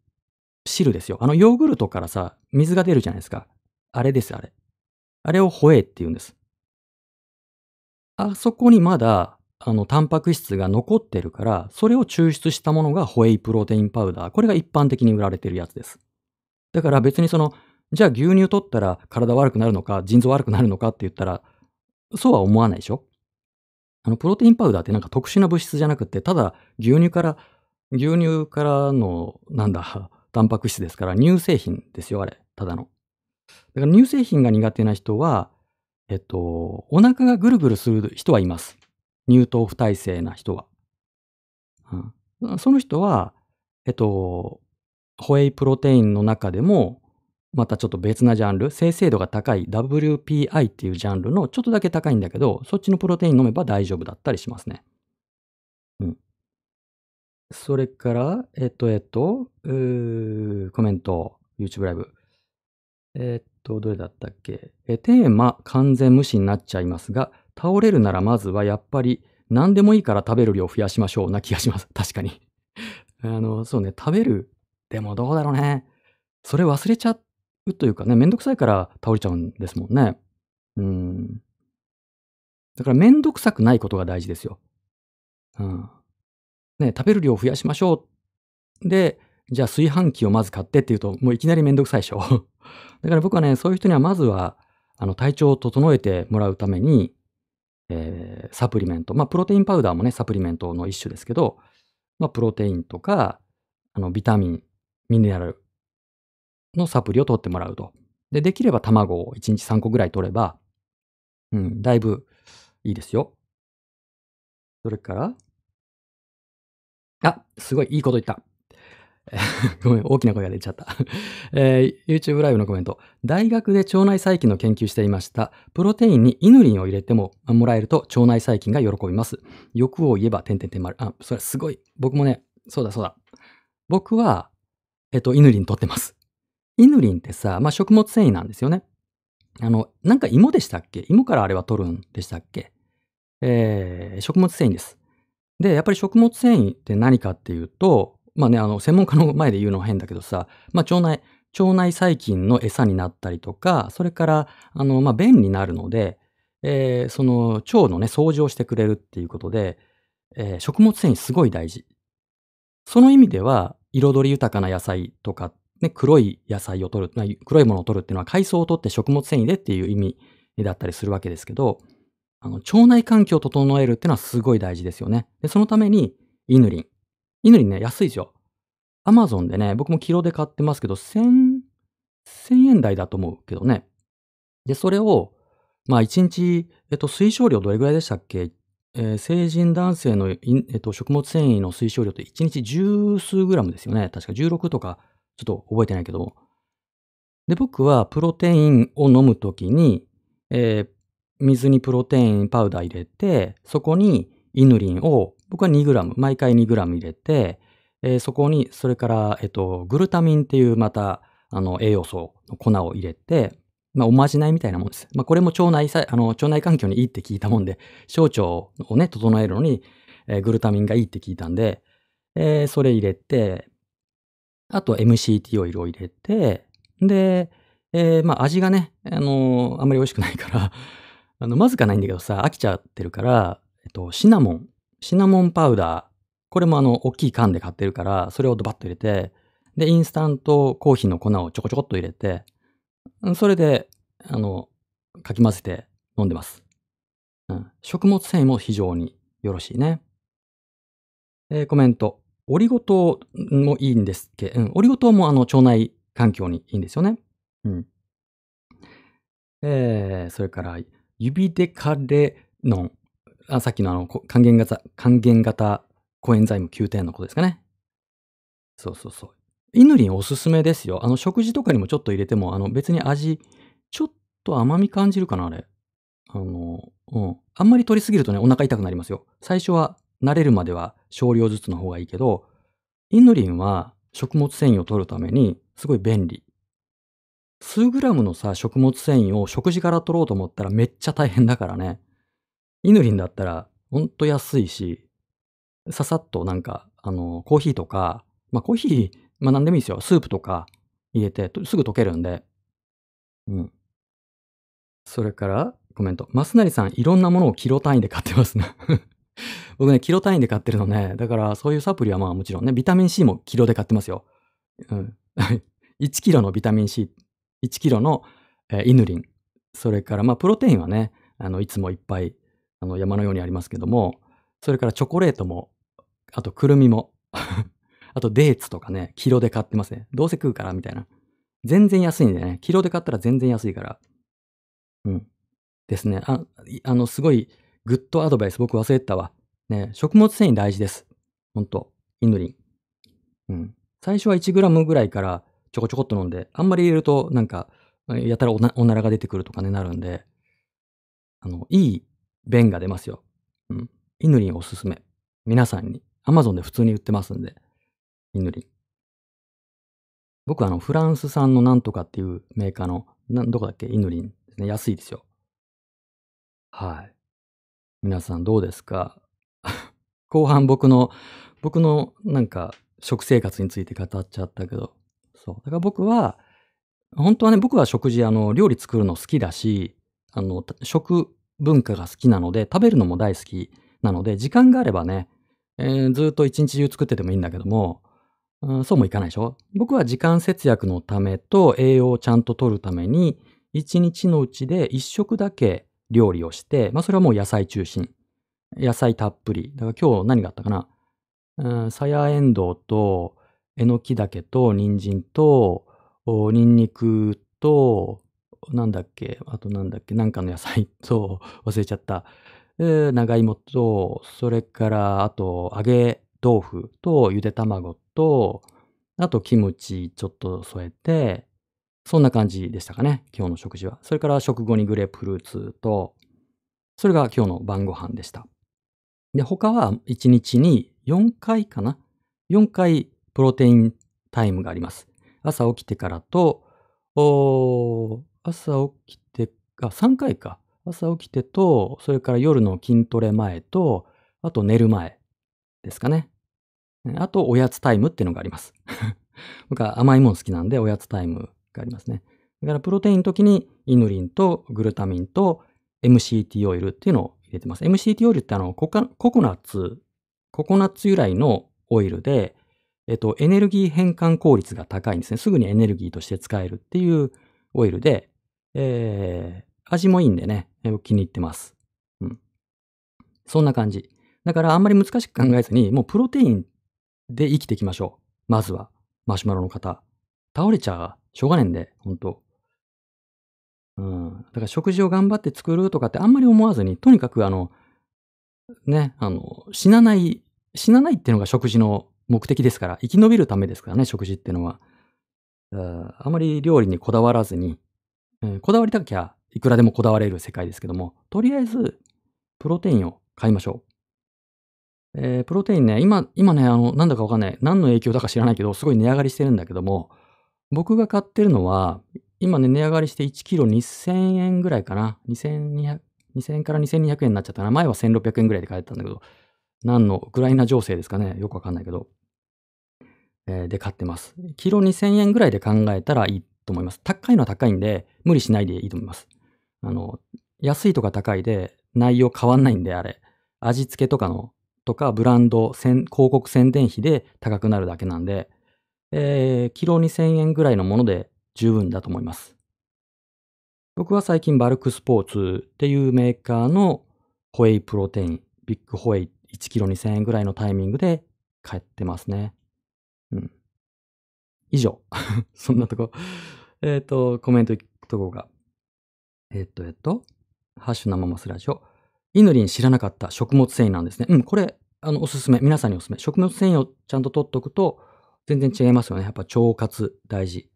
Speaker 1: 汁ですよ。あのヨーグルトからさ、水が出るじゃないですか。あれです、あれ。あれをホエイって言うんです。あそこにまだ、あの、タンパク質が残ってるから、それを抽出したものがホエイプロテインパウダー。これが一般的に売られてるやつです。だから別にその、じゃあ牛乳取ったら体悪くなるのか、腎臓悪くなるのかって言ったら、そうは思わないでしょ？あの、プロテインパウダーってなんか特殊な物質じゃなくて、ただ牛乳から牛乳からの、なんだ、タンパク質ですから、乳製品ですよ、あれ。ただの。だから乳製品が苦手な人は、えっと、お腹がぐるぐるする人はいます。乳糖不耐性な人は。うん、その人は、えっと、ホエイプロテインの中でも、またちょっと別なジャンル、精製度が高い WPI っていうジャンルのちょっとだけ高いんだけど、そっちのプロテイン飲めば大丈夫だったりしますね。うん。それから、えっと、えっと、うコメント、YouTube ライブ。えっと、どれだったっけ？えテーマ、完全無視になっちゃいますが、倒れるならまずはやっぱり何でもいいから食べる量を増やしましょうな気がします。確かに。あの、そうね、食べる。でもどうだろうね。それ忘れちゃうというかね、めんどくさいから倒れちゃうんですもんね。うん。だからめんどくさくないことが大事ですよ。うん。ね、食べる量を増やしましょう。で、じゃあ炊飯器をまず買ってっていうと、もういきなりめんどくさいでしょ。だから僕はね、そういう人にはまずは、あの、体調を整えてもらうために、えー、サプリメント。まあ、プロテインパウダーもね、サプリメントの一種ですけど、まあ、プロテインとか、あの、ビタミン、ミネラルのサプリを取ってもらうと。で、できれば卵を1日3個ぐらい取れば、うん、だいぶいいですよ。それから、あ、すごいいいこと言った。ごめん、大きな声が出ちゃった えー、YouTube ライブのコメント。大学で腸内細菌の研究していました。プロテインにイヌリンを入れてももらえると腸内細菌が喜びます。欲を言えば、てんてんてん丸。あ、それすごい。僕もね、そうだそうだ。僕は、えっと、イヌリン取ってます。イヌリンってさ、まあ、食物繊維なんですよね。あの、なんか芋でしたっけ？芋からあれは取るんでしたっけ？えー、食物繊維です。で、やっぱり食物繊維って何かっていうと、まあね、あの、専門家の前で言うのは変だけどさ、まあ腸内、腸内細菌の餌になったりとか、それから、あの、まあ便になるので、えー、その腸のね、掃除をしてくれるっていうことで、えー、食物繊維すごい大事。その意味では、彩り豊かな野菜とか、ね、黒い野菜を取る、黒いものを取るっていうのは海藻を取って食物繊維でっていう意味だったりするわけですけど、あの、腸内環境を整えるっていうのはすごい大事ですよね。で、そのために、イヌリン。イヌリンね、安いですよ。アマゾンでね、僕もキロで買ってますけど、千、千円台だと思うけどね。で、それを、まあ一日、えっと、推奨量どれぐらいでしたっけ？えー、成人男性の、えっと、食物繊維の推奨量って1日十数グラムですよね。確か16とか、ちょっと覚えてないけど。で、僕はプロテインを飲むときに、えー、水にプロテインパウダー入れて、そこにイヌリンを、僕は 2g、毎回 2g 入れて、えー、そこに、それから、えっと、グルタミンっていうまた、あの、栄養素の粉を入れて、まあ、おまじないみたいなもんです。まあ、これも腸内さ、あの、腸内環境にいいって聞いたもんで、小腸をね、整えるのに、えーグルタミンがいいって聞いたんで、えーそれ入れて、あと MCT オイルを入れて、で、えーまあ味がね、あのーあんまり美味しくないから、あの、まずかないんだけどさ、飽きちゃってるから、えっと、シナモン、シナモンパウダー、これもあの、大きい缶で買ってるから、それをドバッと入れて、で、インスタントコーヒーの粉をちょこちょこっと入れて、それで、あの、かき混ぜて飲んでます。うん。食物繊維も非常によろしいね。えーコメント。オリゴ糖もいいんですけど、うん、オリゴ糖もあの腸内環境にいいんですよね。うん。えー、それから、指デカレノン。あ、さっきのあの、還元型、還元型コエンザイム9点のことですかね。そうそうそう。イヌリンおすすめですよ。あの、食事とかにもちょっと入れても、あの、別に味、ちょっと甘み感じるかな、あれ。あの、うん。あんまり取りすぎるとね、お腹痛くなりますよ。最初は、慣れるまでは少量ずつの方がいいけど、イヌリンは食物繊維を取るためにすごい便利。数グラムのさ、食物繊維を食事から取ろうと思ったらめっちゃ大変だからね。イヌリンだったらほんと安いし、ささっとなんか、あの、コーヒーとか、まあコーヒー、まあ何でもいいですよ。スープとか入れてすぐ溶けるんで。うん。それから、コメント。マスナリさん、いろんなものをキロ単位で買ってますね。僕ね、キロ単位で買ってるのね。だから、そういうサプリはまあもちろんね、ビタミン C もキロで買ってますよ。うん。1キロのビタミン C、1キロの、えーイヌリン。それから、まあ、プロテインはね、あの、いつもいっぱい、あの、山のようにありますけども、それからチョコレートも、あと、くるみも、あと、デーツとかね、キロで買ってますね。どうせ食うから、みたいな。全然安いんでね、キロで買ったら全然安いから。うん。ですね。あ、あの、すごい、グッドアドバイス、僕忘れてたわ。ね、食物繊維大事です。ほんと。イヌリン。うん。最初は 1g ぐらいからちょこちょこっと飲んで、あんまり入れるとなんか、やたらおならが出てくるとかね、なるんで、あの、いい便が出ますよ。うん。イヌリンおすすめ。皆さんに。Amazon で普通に売ってますんで。イヌリン。僕はあの、フランス産のなんとかっていうメーカーの、なん、どこだっけ？イヌリンですね。安いですよ。はい。皆さんどうですか？後半僕の、僕のなんか食生活について語っちゃったけど、そう。だから僕は、本当はね、僕は食事、あの、料理作るの好きだし、あの、食文化が好きなので、食べるのも大好きなので、時間があればね、えーずっと一日中作っててもいいんだけども、うんそうもいかないでしょ？僕は時間節約のためと栄養をちゃんと取るために、一日のうちで一食だけ料理をして、まあそれはもう野菜中心。野菜たっぷり。だから今日何があったかな？うん、さやえんどうと、えのきだけと、人参と、おニンニクと、なんだっけ、あとなんだっけ、なんかの野菜 と、忘れちゃった。えー長芋と、それから、あと、揚げ豆腐と、ゆで卵と、あと、キムチちょっと添えて、そんな感じでしたかね、今日の食事は。それから、食後にグレープフルーツと、それが今日の晩ご飯でした。で、他は1日に4回かな ?4 回プロテインタイムがあります。朝起きてからと、お朝起きて、あ、3回か。朝起きてと、それから夜の筋トレ前と、あと寝る前ですかね。あとおやつタイムっていうのがあります。僕は甘いもの好きなんでおやつタイムがありますね。だからプロテインの時にイヌリンとグルタミンと MCT オイルっていうのを入れてます。MCT オイルってあのコココナッツ、ココナッツ由来のオイルで、えっと、エネルギー変換効率が高いんですね。すぐにエネルギーとして使えるっていうオイルで、えー、味もいいんでね、気に入ってます。うん。そんな感じ。だからあんまり難しく考えずに、もうプロテインで生きていきましょう。まずは、マシュマロの方。倒れちゃうしょうがねえんで、ほんと。うん。だから食事を頑張って作るとかってあんまり思わずに、とにかくあの、ね、あの、死なない、死なないっていうのが食事の目的ですから、生き延びるためですからね、食事っていうのは。うんあまり料理にこだわらずに、うんこだわりたきゃいくらでもこだわれる世界ですけども、とりあえず、プロテインを買いましょう。えープロテインね、今、今ね、あの、なんだかわかんない。何の影響だか知らないけど、すごい値上がりしてるんだけども、僕が買ってるのは、今ね、値上がりして1キロ2000円ぐらいかな。2200、2000円から2200円になっちゃったな。前は1600円ぐらいで買えたんだけど、何のウクライナ情勢ですかね。よくわかんないけど。えー、で買ってます。キロ2000円ぐらいで考えたらいいと思います。高いのは高いんで、無理しないでいいと思います。あの、安いとか高いで内容変わんないんで、あれ。味付けとかの、とかブランド、広告宣伝費で高くなるだけなんで、えー、キロ2000円ぐらいのもので十分だと思います。僕は最近バルクスポーツっていうメーカーのホエイプロテイン、ビッグホエイ1キロ2000円ぐらいのタイミングで買ってますね。うん。以上。そんなとこ。えっ、ー、と、コメントとこが？えっ、と、えっ、と、ハッシュ生マスラジオ。イヌリン知らなかった食物繊維なんですね。うん、これ、あの、おすすめ。皆さんにおすすめ。食物繊維をちゃんと取っとくと、全然違いますよね。やっぱ腸活大事。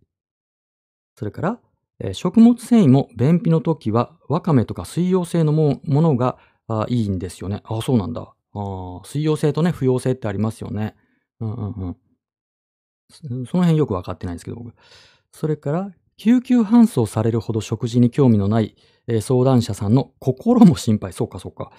Speaker 1: それから、えー、食物繊維も便秘の時は、わかめとか水溶性のものがあいいんですよね。あ、そうなんだ。あ水溶性とね、不溶性ってありますよね。うんうんうん。その辺よくわかってないんですけど、僕。それから、救急搬送されるほど食事に興味のない、えー、相談者さんの心も心配。そうかそうか、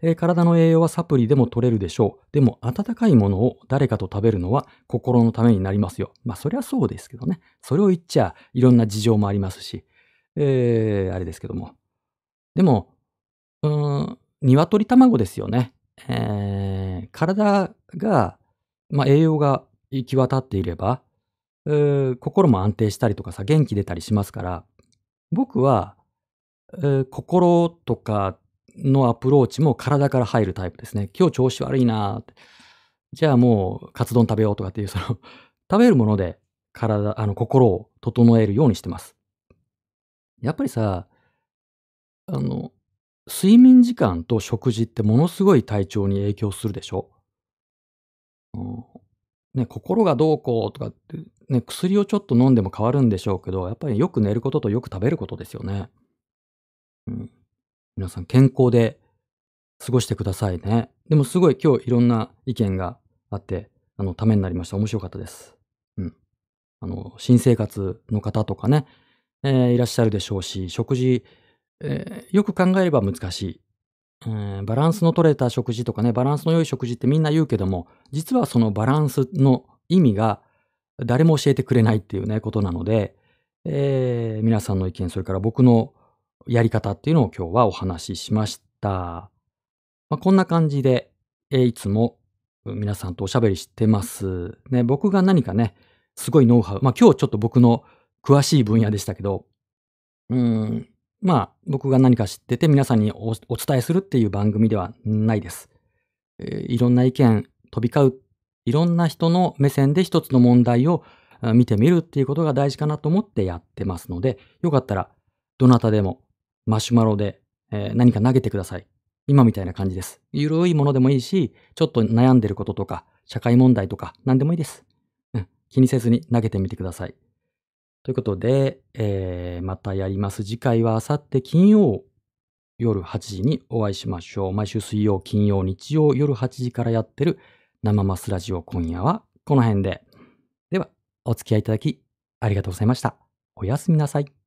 Speaker 1: えー、体の栄養はサプリでも取れるでしょう。でも、温かいものを誰かと食べるのは心のためになりますよ。まあ、そりゃそうですけどね。それを言っちゃ、いろんな事情もありますし、えー、あれですけども。でも、うーん、鶏卵ですよね。えー、体が、まあ、栄養が行き渡っていれば、心も安定したりとかさ、元気出たりしますから、僕は、えー、心とかのアプローチも体から入るタイプですね。今日調子悪いなって。じゃあもう、カツ丼食べようとかっていう、その 食べるもので体、あの、心を整えるようにしてます。やっぱりさ、あの、睡眠時間と食事ってものすごい体調に影響するでしょ、うん、ね、心がどうこうとかって、ね、薬をちょっと飲んでも変わるんでしょうけど、やっぱりよく寝ることとよく食べることですよね。うん。皆さん健康で過ごしてくださいね。でもすごい今日いろんな意見があって、あの、ためになりました。面白かったです。うん。あの、新生活の方とかね、えー、いらっしゃるでしょうし、食事、えー、よく考えれば難しい。バランスの取れた食事とかね、バランスの良い食事ってみんな言うけども、実はそのバランスの意味が誰も教えてくれないっていうね、ことなので、えー、皆さんの意見、それから僕のやり方っていうのを今日はお話ししました。まあ、こんな感じで、えー、いつも皆さんとおしゃべりしてます。ね、僕が何かね、すごいノウハウ、まあ今日ちょっと僕の詳しい分野でしたけど、うん、まあ、僕が何か知ってて皆さんにお伝えするっていう番組ではないです。えー、いろんな意見飛び交う、いろんな人の目線で一つの問題を見てみるっていうことが大事かなと思ってやってますので、よかったらどなたでもマシュマロで、えー、何か投げてください。今みたいな感じです。ゆるいものでもいいし、ちょっと悩んでることとか、社会問題とか、何でもいいです。うん、気にせずに投げてみてください。ということで、えー、またやります。次回はあさって金曜夜8時にお会いしましょう。毎週水曜、金曜、日曜夜8時からやってる生マスラジオ今夜はこの辺で。では、お付き合いいただきありがとうございました。おやすみなさい。